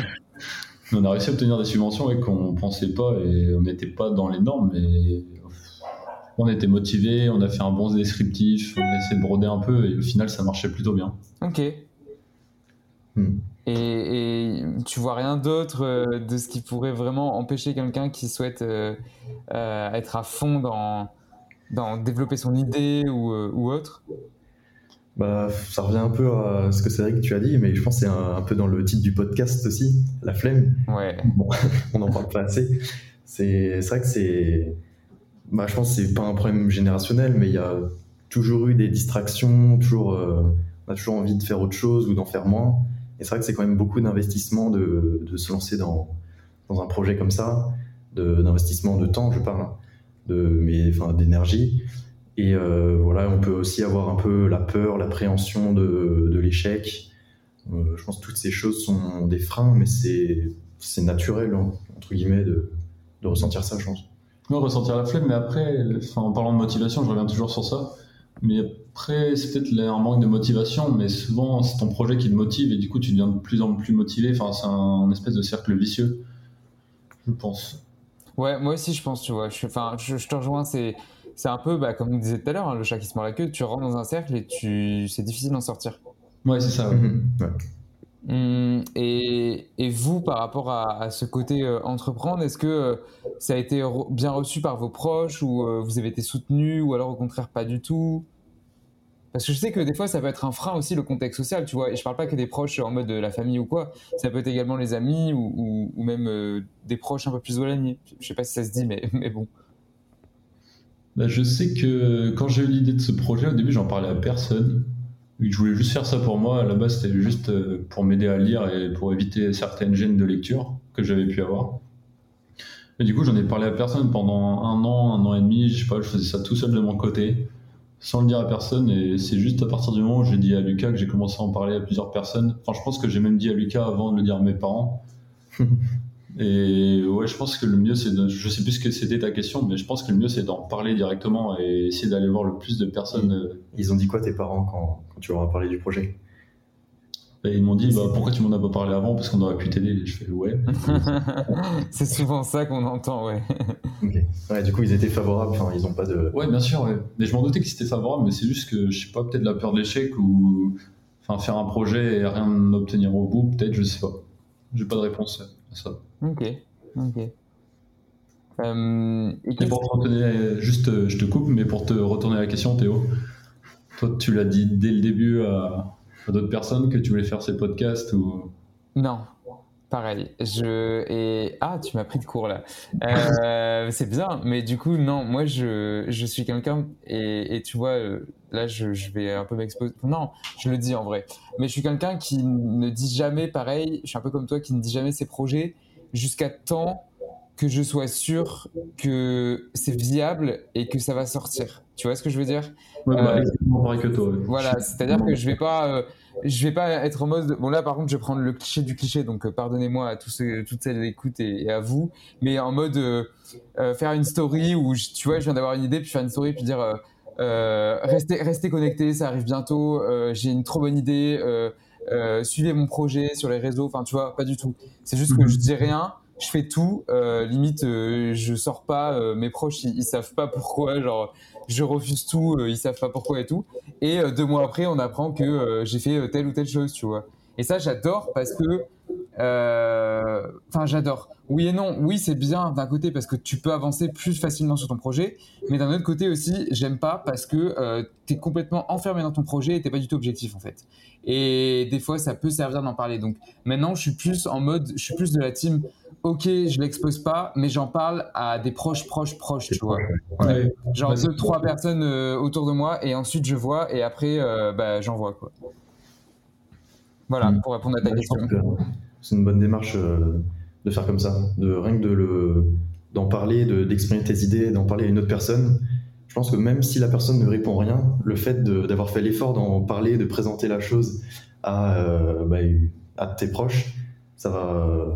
on a réussi à obtenir des subventions et qu'on pensait pas et on n'était pas dans les normes, mais on était motivé, on a fait un bon descriptif, on a essayé de broder un peu et au final ça marchait plutôt bien. Ok. Et, et tu vois rien d'autre euh, de ce qui pourrait vraiment empêcher quelqu'un qui souhaite euh, euh, être à fond dans, dans développer son idée ou, ou autre? Bah, ça revient un peu à ce que Cédric tu as dit, mais je pense que c'est un, un peu dans le titre du podcast aussi, la flemme. Ouais. Bon, on n'en parle pas assez. C'est vrai que c'est. Bah, je pense que c'est pas un problème générationnel, mais il y a toujours eu des distractions, toujours, on a toujours envie de faire autre chose ou d'en faire moins. Et c'est vrai que c'est quand même beaucoup d'investissement de, de se lancer dans, dans un projet comme ça, d'investissement de, temps, je parle, hein, de, mais enfin d'énergie. Et euh, voilà, on peut aussi avoir un peu la peur, l'appréhension de, de l'échec. Euh, je pense que toutes ces choses sont des freins, mais c'est naturel, hein, entre guillemets, de, de ressentir ça, je pense. Moi, ressentir la flemme, mais après, en parlant de motivation, je reviens toujours sur ça. Mais après, c'est peut-être un manque de motivation, mais souvent, c'est ton projet qui te motive et du coup, tu deviens de plus en plus motivé. Enfin, c'est un, espèce de cercle vicieux, je pense. Ouais, moi aussi je pense, tu vois. Je, enfin, je, je te rejoins, c'est, c'est un peu, bah, comme on disait tout à l'heure, hein, le chat qui se mord la queue, tu rentres dans un cercle et tu, c'est difficile d'en sortir. Ouais, c'est ça. Hum, et, et vous, par rapport à, à ce côté euh, entreprendre, est-ce que euh, ça a été re- bien reçu par vos proches ou euh, vous avez été soutenu ou alors au contraire pas du tout? Parce que je sais que des fois ça peut être un frein aussi le contexte social, tu vois. Et je parle pas que des proches en mode de la famille ou quoi, ça peut être également les amis ou, ou- même euh, des proches un peu plus éloignés. Je sais pas si ça se dit, mais, mais bon. Bah, je sais que quand j'ai eu l'idée de ce projet, au début, j'en parlais à personne. Je voulais juste faire ça pour moi. À la base, c'était juste euh, pour m'aider à lire et pour éviter certaines gênes de lecture que j'avais pu avoir. Et du coup, j'en ai parlé à personne pendant un an, un an et demi. Je sais pas, je faisais ça tout seul de mon côté, sans le dire à personne. Et c'est juste à partir du moment où j'ai dit à Lucas que j'ai commencé à en parler à plusieurs personnes. Enfin, je pense que j'ai même dit à Lucas avant de le dire à mes parents. Et ouais, je pense que le mieux, c'est de... Je sais plus ce que c'était ta question, mais je pense que le mieux, c'est d'en parler directement et essayer d'aller voir le plus de personnes. Ils ont dit quoi tes parents quand, quand tu leur as parlé du projet? Et ils m'ont dit, bah, pourquoi tu m'en as pas parlé avant? Parce qu'on aurait pu t'aider. Et Je fais, ouais. c'est souvent ça qu'on entend, ouais. Du coup, ils étaient favorables, enfin, ils ont pas de. Ouais, bien sûr, ouais. Mais je m'en doutais que c'était favorable, mais c'est juste que, je sais pas, peut-être la peur de l'échec ou. Enfin, faire un projet et rien obtenir au bout, peut-être, je sais pas. J'ai pas de réponse à ça. Ok, ok. Euh, et pour te retourner, juste, je te coupe, mais pour te retourner à la question, Théo, toi, tu l'as dit dès le début à, à d'autres personnes que tu voulais faire ces podcasts ou? Non, pareil. Je et ah, tu m'as pris de court là. Euh, c'est bien, mais du coup non, moi je, je suis quelqu'un et, et tu vois euh, là je, je vais un peu m'exposer. Non, je le dis en vrai. Mais je suis quelqu'un qui ne dit jamais pareil. Je suis un peu comme toi qui ne dit jamais ses projets jusqu'à temps que je sois sûr que c'est viable et que ça va sortir. Tu vois ce que je veux dire? Ouais, bah, Euh, que toi. voilà, c'est-à-dire que je vais pas, euh, je vais pas être en mode. Bon là, par contre, je vais prendre le cliché du cliché, donc euh, pardonnez-moi à tous ceux, toutes celles qui écoutent et, et à vous, mais en mode euh, faire une story où je- tu vois, je viens d'avoir une idée, puis faire une story, puis dire restez, restez connectés, ça arrive bientôt. J'ai une trop bonne idée. suivez mon projet sur les réseaux. Enfin, tu vois, pas du tout. C'est juste que je dis rien. Je fais tout, euh, limite euh, je sors pas, euh, mes proches ils, savent pas pourquoi, genre je refuse tout, euh, ils savent pas pourquoi et tout. Et deux mois après, on apprend que j'ai fait telle ou telle chose, tu vois. Et ça, j'adore parce que enfin, j'adore. Oui et non. Oui, c'est bien d'un côté parce que tu peux avancer plus facilement sur ton projet, mais d'un autre côté aussi, j'aime pas parce que euh, tu es complètement enfermé dans ton projet et t'es pas du tout objectif en fait. Et des fois, ça peut servir d'en parler. Donc maintenant, je suis plus en mode, je suis plus de la team. Ok, je l'expose pas, mais j'en parle à des proches, proches, proches, tu vois. Ouais. Genre deux, trois personnes euh, autour de moi, et ensuite je vois, et après, euh, bah, j'en vois quoi. Voilà, Mm. pour répondre à ta Ouais, question. C'est une bonne démarche euh, de faire comme ça, de rien que de le d'en parler, de- d'exprimer tes idées, d'en parler à une autre personne. Je pense que même si la personne ne répond rien, le fait d'avoir fait l'effort d'en parler, de présenter la chose à, euh, bah, à tes proches, ça va euh,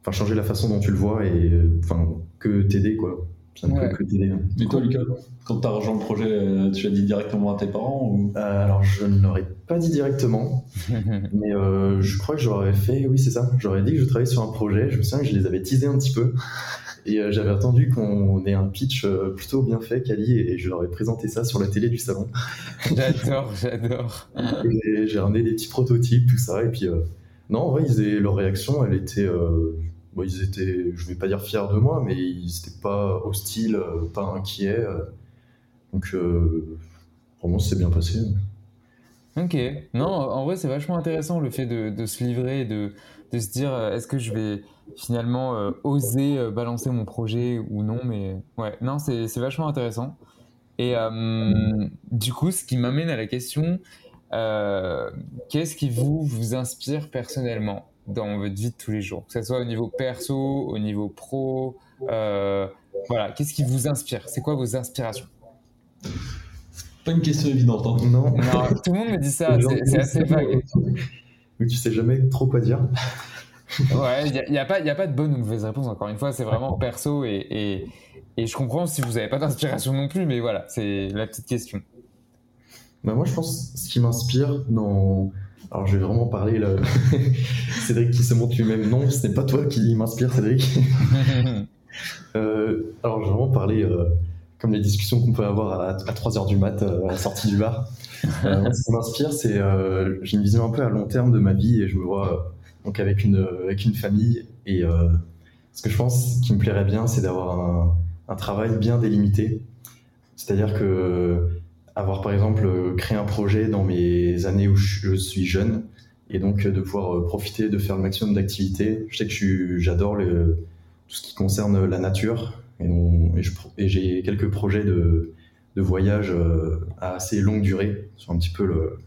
enfin, changer la façon dont tu le vois et euh, enfin, que t'aider quoi. Ça ne Ouais. peut que t'aider. hein. Et toi, Lucas, quand tu as rejoint le projet, euh, tu l'as dit directement à tes parents ou... Euh, alors, je ne l'aurais pas dit directement, mais euh, je crois que j'aurais fait, oui, c'est ça. J'aurais dit que je travaillais sur un projet. Je me souviens que je les avais teasés un petit peu. Et euh, j'avais attendu qu'on ait un pitch euh, plutôt bien fait, Kali, et je leur ai présenté ça sur la télé du salon. J'adore, j'adore. Et J'ai ramené des petits prototypes, tout ça. Et puis, euh, non, en vrai, ils avaient- leur réaction, elle était. euh, bon, ils étaient, je vais pas dire fiers de moi, mais ils n'étaient pas hostiles, pas inquiets. donc, vraiment, c'est bien passé. Ok. Non, en vrai, c'est vachement intéressant le fait de, de se livrer de, de se dire euh, est-ce que je vais finalement euh, oser euh, balancer mon projet ou non. Mais ouais, non, c'est vachement intéressant. Et euh, du coup, ce qui m'amène à la question euh, qu'est-ce qui vous, vous inspire personnellement dans votre vie de tous les jours? Que ce soit au niveau perso, au niveau pro. euh, voilà, qu'est-ce qui vous inspire? C'est quoi vos inspirations? Pas une question évidente. Hein. Non. Non, tout le monde me dit ça, c'est c'est assez vague. Mais tu sais jamais trop quoi dire. Ouais, il n'y a, y a pas y a pas de bonne ou mauvaise réponse, encore une fois, c'est vraiment perso et, et, et je comprends si vous n'avez pas d'inspiration non plus, mais voilà, c'est la petite question. Bah moi, je pense ce qui m'inspire dans. Alors, je vais vraiment parler là. Cédric qui se montre lui-même. Non, ce n'est pas toi qui m'inspire, Cédric. Euh, alors, je vais vraiment parler euh, comme les discussions qu'on peut avoir à, à 3h du mat euh, à la sortie du bar. Euh, ce qui m'inspire, c'est. euh, J'ai une vision un peu à long terme de ma vie et je me vois donc avec une, avec une famille. Et ce que je pense qui me plairait bien, c'est d'avoir un, un travail bien délimité. C'est-à-dire que avoir par exemple créé un projet dans mes années où je suis jeune et donc de pouvoir profiter de faire le maximum d'activités. Je sais que j'adore tout ce qui concerne la nature et, j'ai quelques projets de, voyage euh, à assez longue durée un petit peu le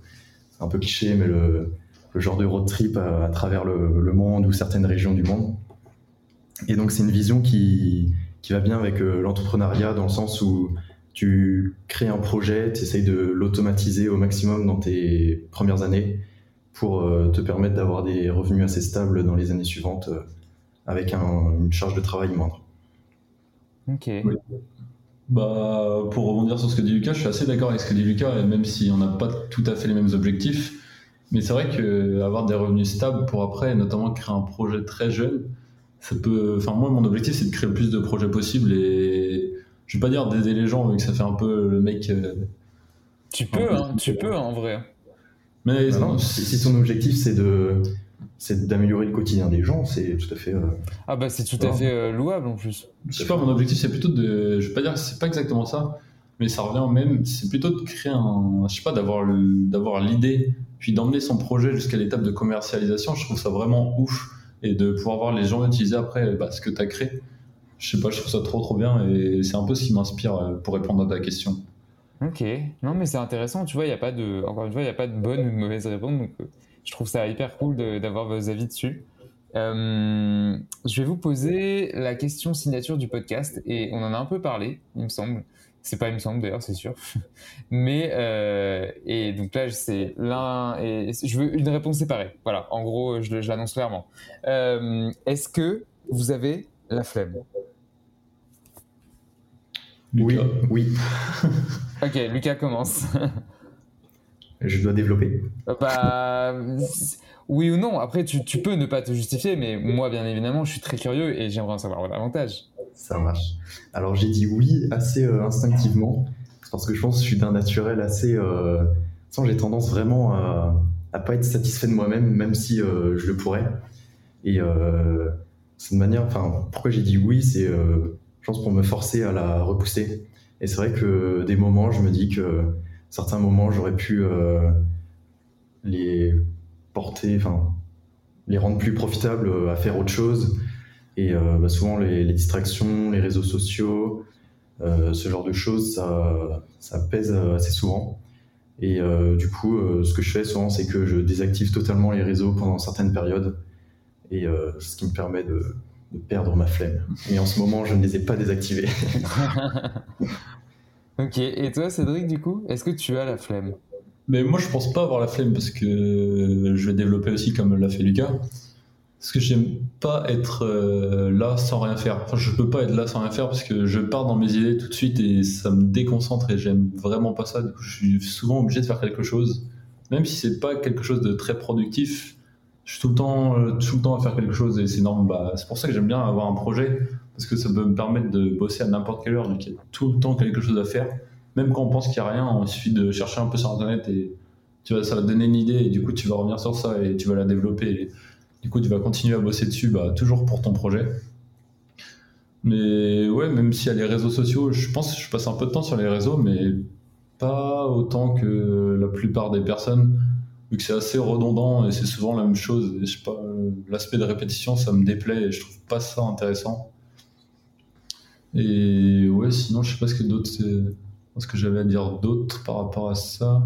un peu cliché mais le, genre de road trip à, travers le, monde ou certaines régions du monde. Et donc c'est une vision qui, qui va bien avec euh, l'entrepreneuriat dans le sens où tu crées un projet, tu essayes de l'automatiser au maximum dans tes premières années pour euh, te permettre d'avoir des revenus assez stables dans les années suivantes avec un- une charge de travail moindre. Ok. Bah, pour rebondir sur ce que dit Lucas, je suis assez d'accord avec ce que dit Lucas, et même si on n'a pas tout à fait les mêmes objectifs. Mais c'est vrai que avoir des revenus stables pour après, et notamment créer un projet très jeune, ça peut. Enfin, moi, mon objectif, c'est de créer le plus de projets possible et je vais pas dire d'aider les gens, vu que ça fait un peu le mec. euh, Tu peux, hein, tu peux en vrai. Mais Bah non, si, si ton objectif c'est de c'est d'améliorer le quotidien des gens, c'est tout à fait. euh, Ah bah c'est tout à fait euh, louable en plus. Je sais pas, mon objectif c'est plutôt de. Je vais pas dire que c'est pas exactement ça, mais ça revient au même. C'est plutôt de créer un. Je sais pas, d'avoir le- d'avoir l'idée, puis d'emmener son projet jusqu'à l'étape de commercialisation. Je trouve ça vraiment ouf. Et de pouvoir voir les gens utiliser après bah, ce que tu as créé. Je sais pas, je trouve ça trop trop bien et c'est un peu ce qui m'inspire euh, pour répondre à ta question. Ok, non mais c'est intéressant, tu vois, il y a pas de, encore une fois, il n'y a pas de bonne ou de mauvaise réponse, donc euh, je trouve ça hyper cool d'avoir vos avis dessus. Euh, je vais vous poser la question signature du podcast et on en a un peu parlé, il me semble. C'est pas il me semble d'ailleurs, c'est sûr. Mais euh, et donc là c'est l'un et je veux une réponse séparée. Voilà, en gros je, l'annonce clairement. Est-ce que vous avez la flemme? Oui, oui. Ok, Lucas commence. Je dois développer. Euh, Bah, oui ou non. Après, tu, tu peux ne pas te justifier, mais moi, bien évidemment, je suis très curieux et j'aimerais en savoir davantage. Ça marche. Alors j'ai dit oui assez euh, instinctivement, parce que je pense que je suis d'un naturel assez... Euh... j'ai tendance vraiment à, à pas être satisfait de moi-même, même si euh, je le pourrais. Et c'est une manière, enfin, pourquoi j'ai dit oui, c'est, je pense, pour me forcer à la repousser. Et c'est vrai que des moments, je me dis que certains moments, j'aurais pu euh, les porter, enfin, les rendre plus profitables euh, à faire autre chose. Et euh, bah, souvent, les, distractions, les réseaux sociaux, ce genre de choses, ça, ça pèse assez souvent. Et du coup, ce que je fais souvent, c'est que je désactive totalement les réseaux pendant certaines périodes. Et ce qui me permet de, de perdre ma flemme. Et en ce moment, je ne les ai pas désactivés. ok, et toi Cédric, du coup, est-ce que tu as la flemme? Mais moi, je pense pas avoir la flemme parce que je vais développer aussi comme l'a fait Lucas. Parce que j'aime pas être euh, là sans rien faire. Enfin, je peux pas être là sans rien faire parce que je pars dans mes idées tout de suite et ça me déconcentre et j'aime vraiment pas ça. Du coup, je suis souvent obligé de faire quelque chose, même si c'est pas quelque chose de très productif. Je suis tout le temps, euh, tout le temps à faire quelque chose et c'est normal. Bah, c'est pour ça que j'aime bien avoir un projet parce que ça peut me permettre de bosser à n'importe quelle heure, vu qu'il y a tout le temps quelque chose à faire. Même quand on pense qu'il y a rien, il suffit de chercher un peu sur internet et tu vas, ça va te donner une idée et du coup tu vas revenir sur ça et tu vas la développer. Et du coup, tu vas continuer à bosser dessus, bah, toujours pour ton projet. Mais ouais, même s'il y a les réseaux sociaux, je pense que je passe un peu de temps sur les réseaux, mais pas autant que la plupart des personnes, vu que c'est assez redondant et c'est souvent la même chose. Et je sais pas, l'aspect de répétition, ça me déplaît et je trouve pas ça intéressant. Et ouais, sinon, je sais pas ce que d'autres, ce que j'avais à dire d'autre par rapport à ça.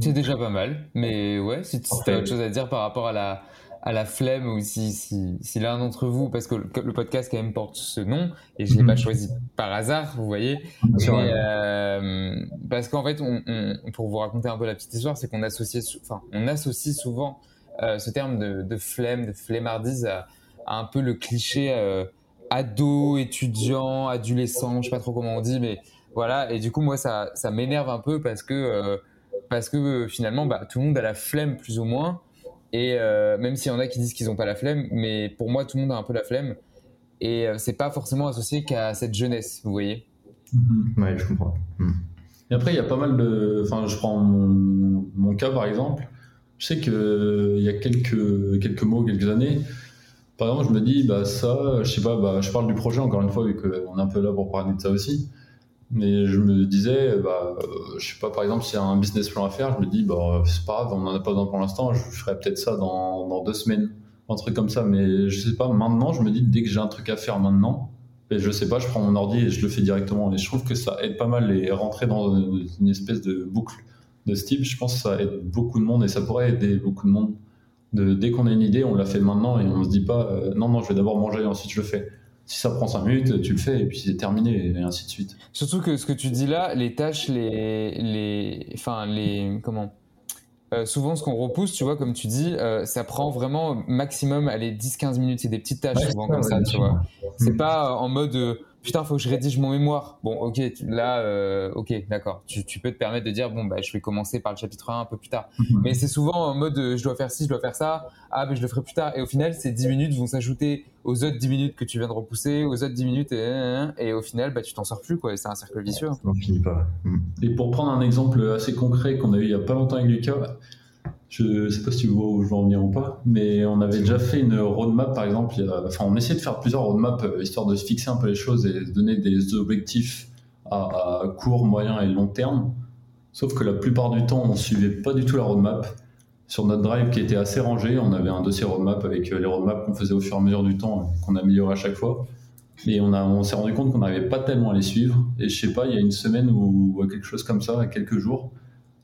C'est déjà pas mal, mais ouais, si tu as autre chose à dire par rapport à la, à la flemme ou si, si, si l'un d'entre vous, parce que le, le, podcast quand même porte ce nom et je l'ai Mhm. pas choisi par hasard, vous voyez, mais, euh, parce qu'en fait, on, on- pour vous raconter un peu la petite histoire, c'est qu'on associe, enfin, on associe souvent euh, ce terme de, de flemme, de flemmardise à, à un peu le cliché euh, ado, étudiant, adolescent, je sais pas trop comment on dit, mais voilà. Et du coup, moi, ça, ça m'énerve un peu parce que parce que finalement, bah, tout le monde a la flemme plus ou moins. Et euh, même s'il y en a qui disent qu'ils n'ont pas la flemme, mais pour moi, tout le monde a un peu la flemme. Et euh, c'est pas forcément associé qu'à cette jeunesse, vous voyez. Ouais, je comprends. Et après, il y a pas mal de. Enfin, je prends mon, mon cas par exemple. Je sais qu'il y a quelques, quelques mois, quelques années, par exemple, je me dis, bah ça, je sais pas, bah, je parle du projet encore une fois, vu qu'on est un peu là pour parler de ça aussi. Mais je me disais, bah, euh, je sais pas, par exemple, s'il y a un business plan à faire, je me dis, bah, c'est pas grave, on en a pas besoin pour l'instant, je ferai peut-être ça dans, dans deux semaines, un truc comme ça. Mais je sais pas, maintenant, je me dis, dès que j'ai un truc à faire maintenant, et je sais pas, je prends mon ordi et je le fais directement. Et je trouve que ça aide pas mal et rentrer dans une espèce de boucle de ce type. Je pense que ça aide beaucoup de monde et ça pourrait aider beaucoup de monde. De, dès qu'on a une idée, on la fait maintenant et on se dit pas euh, non, non, je vais d'abord manger et ensuite je le fais. Si ça prend 5 minutes, tu le fais et puis c'est terminé et ainsi de suite. Surtout que ce que tu dis là, les tâches, les, les, enfin les, comment Euh, Souvent, ce qu'on repousse, tu vois, comme tu dis, euh, ça prend vraiment maximum, allez, 10-15 minutes. C'est des petites tâches Ouais, souvent comme ça, tu vois. sûr. C'est pas euh, en mode putain, faut que je rédige mon mémoire. Bon, ok, tu- là, euh, ok, d'accord. Tu, tu peux te permettre de dire bon, bah, je vais commencer par le chapitre 1 un peu plus tard. Mhm. Mais c'est souvent en mode euh, je dois faire ci, je dois faire ça. Ah, mais je le ferai plus tard. Et au final, ces 10 minutes vont s'ajouter aux autres 10 minutes que tu viens de repousser, aux autres 10 minutes, et, et au final, bah, tu t'en sors plus, quoi. Et c'est un cercle vicieux. Et pour prendre un exemple assez concret qu'on a eu il y a pas longtemps avec Lucas, je sais pas si tu vois où je veux en venir ou pas, mais on avait déjà fait une roadmap par exemple. enfin, on essayait de faire plusieurs roadmaps euh, histoire de se fixer un peu les choses et de donner des objectifs à, court, moyen et long terme. Sauf que la plupart du temps, on suivait pas du tout la roadmap. Sur notre drive qui était assez rangé, on avait un dossier roadmap avec euh, les roadmaps qu'on faisait au fur et à mesure du temps, qu'on améliorait à chaque fois. Et on, on s'est rendu compte qu'on n'arrivait pas tellement à les suivre. Et je sais pas, il y a une semaine ou quelque chose comme ça, quelques jours,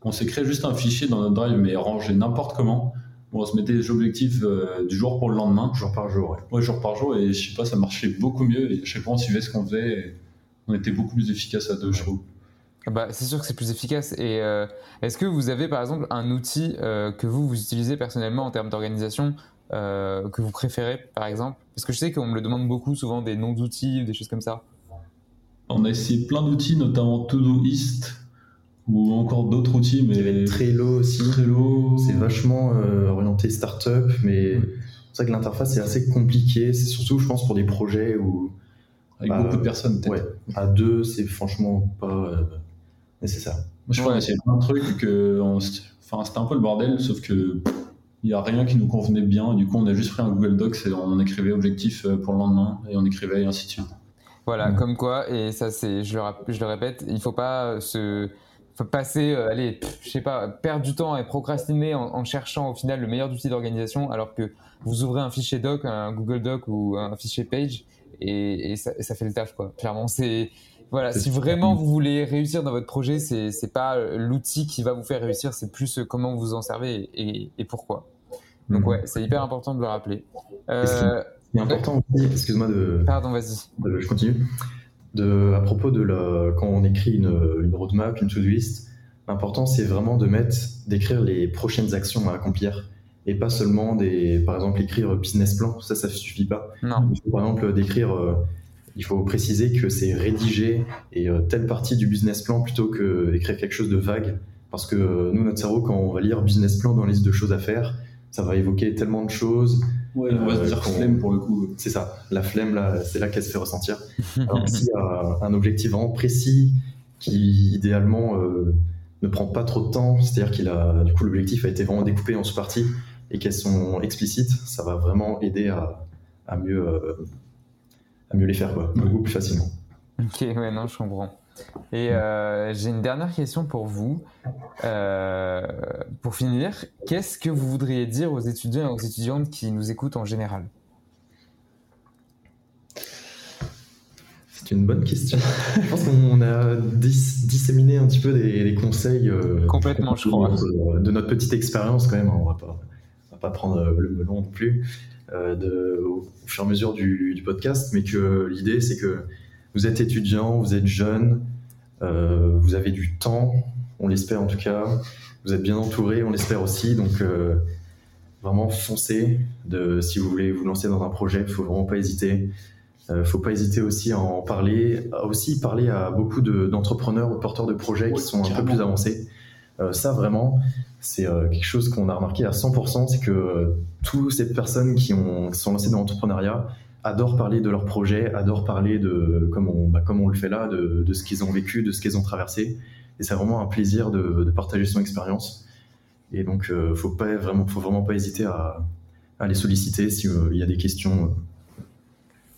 on s'est créé juste un fichier dans notre drive, mais rangé n'importe comment. on se mettait des objectifs euh, du jour pour le lendemain. Jour par jour, ouais. Ouais, jour par jour. Et je sais pas, ça marchait beaucoup mieux. Et à chaque fois, on suivait ce qu'on faisait. Et on était beaucoup plus efficace à deux, je trouve. Bah, c'est sûr que c'est plus efficace. Et euh, est-ce que vous avez par exemple un outil euh, que vous, vous utilisez personnellement en termes d'organisation euh, que vous préférez par exemple? Parce que je sais qu'on me le demande beaucoup souvent des noms d'outils, des choses comme ça. On a essayé plein d'outils, notamment Todoist ou encore d'autres outils. Mais Il y avait Trello aussi. Trello. C'est vachement euh, orienté startup, mais c'est vrai que l'interface est assez compliquée. C'est surtout, je pense, pour des projets où. Avec beaucoup de personnes, peut-être. Ouais, à deux, c'est franchement pas euh, nécessaire. Moi, je crois a essayé plein de trucs que on enfin, c'était un peu le bordel, sauf que Il n'y a rien qui nous convenait bien. Du coup, on a juste pris un Google Docs et on écrivait objectif euh, pour le lendemain et on écrivait et ainsi de suite. Voilà, comme quoi, et ça c'est, je le, je le répète, il faut pas se faut passer, euh, allez, je sais pas, perdre du temps et procrastiner en, cherchant au final le meilleur outil d'organisation, alors que vous ouvrez un fichier doc, un Google Doc ou un fichier Page et, ça, ça, fait le taf quoi. Clairement, c'est voilà, si vraiment vous voulez réussir dans votre projet, c'est c'est pas l'outil qui va vous faire réussir, c'est plus comment vous en servez et, et pourquoi. Donc mhm. ouais, c'est hyper important de le rappeler. Euh, c'est important aussi, excuse-moi de. Pardon, vas-y. Je continue. De, à propos de la, quand on écrit une, une roadmap, une to-do list, l'important c'est vraiment de mettre, d'écrire les prochaines actions à accomplir et pas seulement des, par exemple, écrire business plan. Ça, ça suffit pas. Non. Il faut, par exemple, d'écrire. Euh, il faut préciser que c'est rédiger et euh, telle partie du business plan plutôt que d'écrire quelque chose de vague. Parce que nous, notre cerveau, quand on va lire business plan dans la liste de choses à faire, ça va évoquer tellement de choses. Ouais, on va se dire euh, flemme pour le coup. C'est ça, la flemme, là, c'est là qu'elle se fait ressentir. Alors s'il y a un objectif vraiment précis qui idéalement euh, ne prend pas trop de temps, c'est-à-dire qu'il a, du coup, l'objectif a été vraiment découpé en sous-parties et qu'elles sont explicites, ça va vraiment aider à, à mieux, euh, à mieux les faire, quoi, beaucoup plus facilement. Ok, ouais, non, je comprends. Et euh, j'ai une dernière question pour vous. Euh, pour finir, qu'est-ce que vous voudriez dire aux étudiants et aux étudiantes qui nous écoutent en général? C'est une bonne question. je pense qu'on a disséminé un petit peu des, conseils. Euh, Complètement, je crois. De, notre petite expérience quand même. On va pas, va pas prendre le melon non plus de, au, fur et à mesure du, du podcast, mais que l'idée c'est que vous êtes étudiant, vous êtes jeune, euh, vous avez du temps, on l'espère en tout cas. Vous êtes bien entouré, on l'espère aussi. Donc euh, vraiment foncez. De, si vous voulez vous lancer dans un projet, il faut vraiment pas hésiter. Il euh, faut pas hésiter aussi à en parler, à aussi parler à beaucoup d'entrepreneurs ou porteurs de projets qui sont un peu plus avancés. ça vraiment, c'est quelque chose qu'on a remarqué à 100%, c'est que toutes ces personnes qui, ont, qui sont lancées dans l'entrepreneuriat, adorent parler de leur projet, adorent parler de, comme on, bah, le fait là, de, ce qu'ils ont vécu, de ce qu'ils ont traversé. Et c'est vraiment un plaisir de, partager son expérience. Et donc, euh, faut pas vraiment, faut vraiment pas hésiter à, les solliciter s'il euh, y a des questions euh,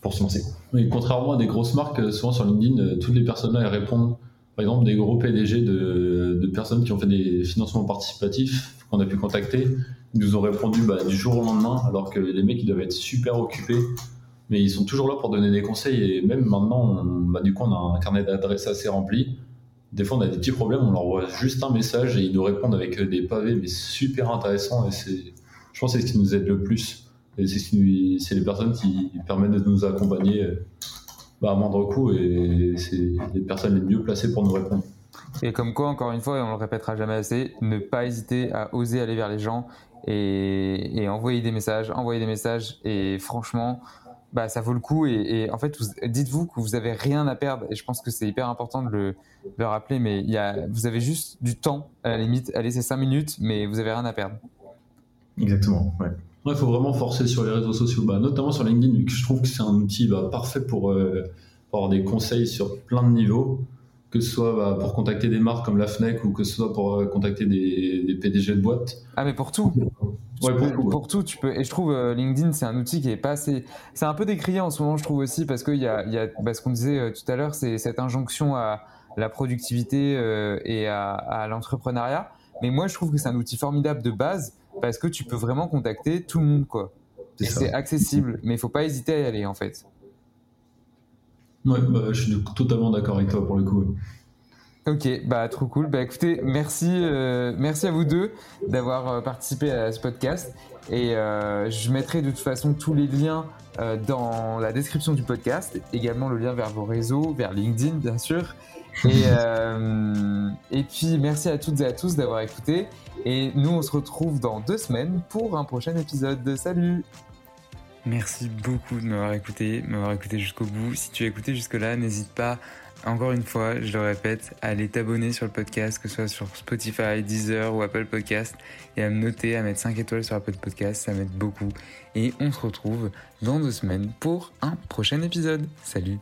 pour se lancer. Oui, contrairement à des grosses marques, euh, souvent sur LinkedIn, toutes les personnes là elles répondent. Par exemple, des gros PDG de, personnes qui ont fait des financements participatifs qu'on a pu contacter, nous ont répondu bah, du jour au lendemain, alors que les mecs ils doivent être super occupés mais ils sont toujours là pour donner des conseils. Et même maintenant, bah, du coup, on a un carnet d'adresses assez rempli. Des fois, on a des petits problèmes, on leur envoie juste un message et ils nous répondent avec des pavés, mais super intéressants. Et c'est, je pense que c'est ce qui nous aide le plus. Et c'est, c'est les personnes qui permettent de nous accompagner bah, à moindre coût et c'est les personnes les mieux placées pour nous répondre. Et comme quoi, encore une fois, et on le répétera jamais assez, ne pas hésiter à oser aller vers les gens et envoyer des messages, envoyer des messages. Et franchement, bah, ça vaut le coup. Et, en fait, dites-vous que vous avez rien à perdre. Et je pense que c'est hyper important de le, le rappeler. Mais il y a, vous avez juste du temps, à la limite. Allez, c'est 5 minutes, mais vous avez rien à perdre. Exactement, ouais. Il faut vraiment forcer sur les réseaux sociaux, bah, notamment sur LinkedIn, vu que je trouve que c'est un outil bah, parfait pour, euh, pour, avoir des conseils sur plein de niveaux, que ce soit bah, pour contacter des marques comme la FNEC ou que ce soit pour euh, contacter des, des, PDG de boîtes. Ah, mais pour tout pour, tout. tu peux. Et je trouve euh, LinkedIn, c'est un outil qui est pas assez. C'est un peu décrié en ce moment, je trouve aussi, parce qu'il y a, y a bah, ce qu'on disait euh, tout à l'heure, c'est cette injonction à la productivité euh, et à, l'entrepreneuriat. Mais moi, je trouve que c'est un outil formidable de base parce que tu peux vraiment contacter tout le monde, quoi. C'est accessible, mais il faut pas hésiter à y aller, en fait. Ouais, bah, je suis totalement d'accord avec toi pour le coup. Ok, bah trop cool. Bah écoutez, merci, euh, merci à vous deux d'avoir euh, participé à ce podcast. Et euh, je mettrai de toute façon tous les liens dans la description du podcast, également le lien vers vos réseaux, vers LinkedIn bien sûr. Et, et puis merci à toutes et à tous d'avoir écouté. Et nous on se retrouve dans deux semaines pour un prochain épisode. Salut Merci beaucoup de m'avoir écouté, m'avoir écouté jusqu'au bout. Si tu as écouté jusque-là, n'hésite pas encore une fois, je le répète, à aller t'abonner sur le podcast, que ce soit sur Spotify, Deezer ou Apple Podcast, et à me noter, à mettre 5 étoiles sur Apple Podcast, ça m'aide beaucoup. Et on se retrouve dans deux semaines pour un prochain épisode. Salut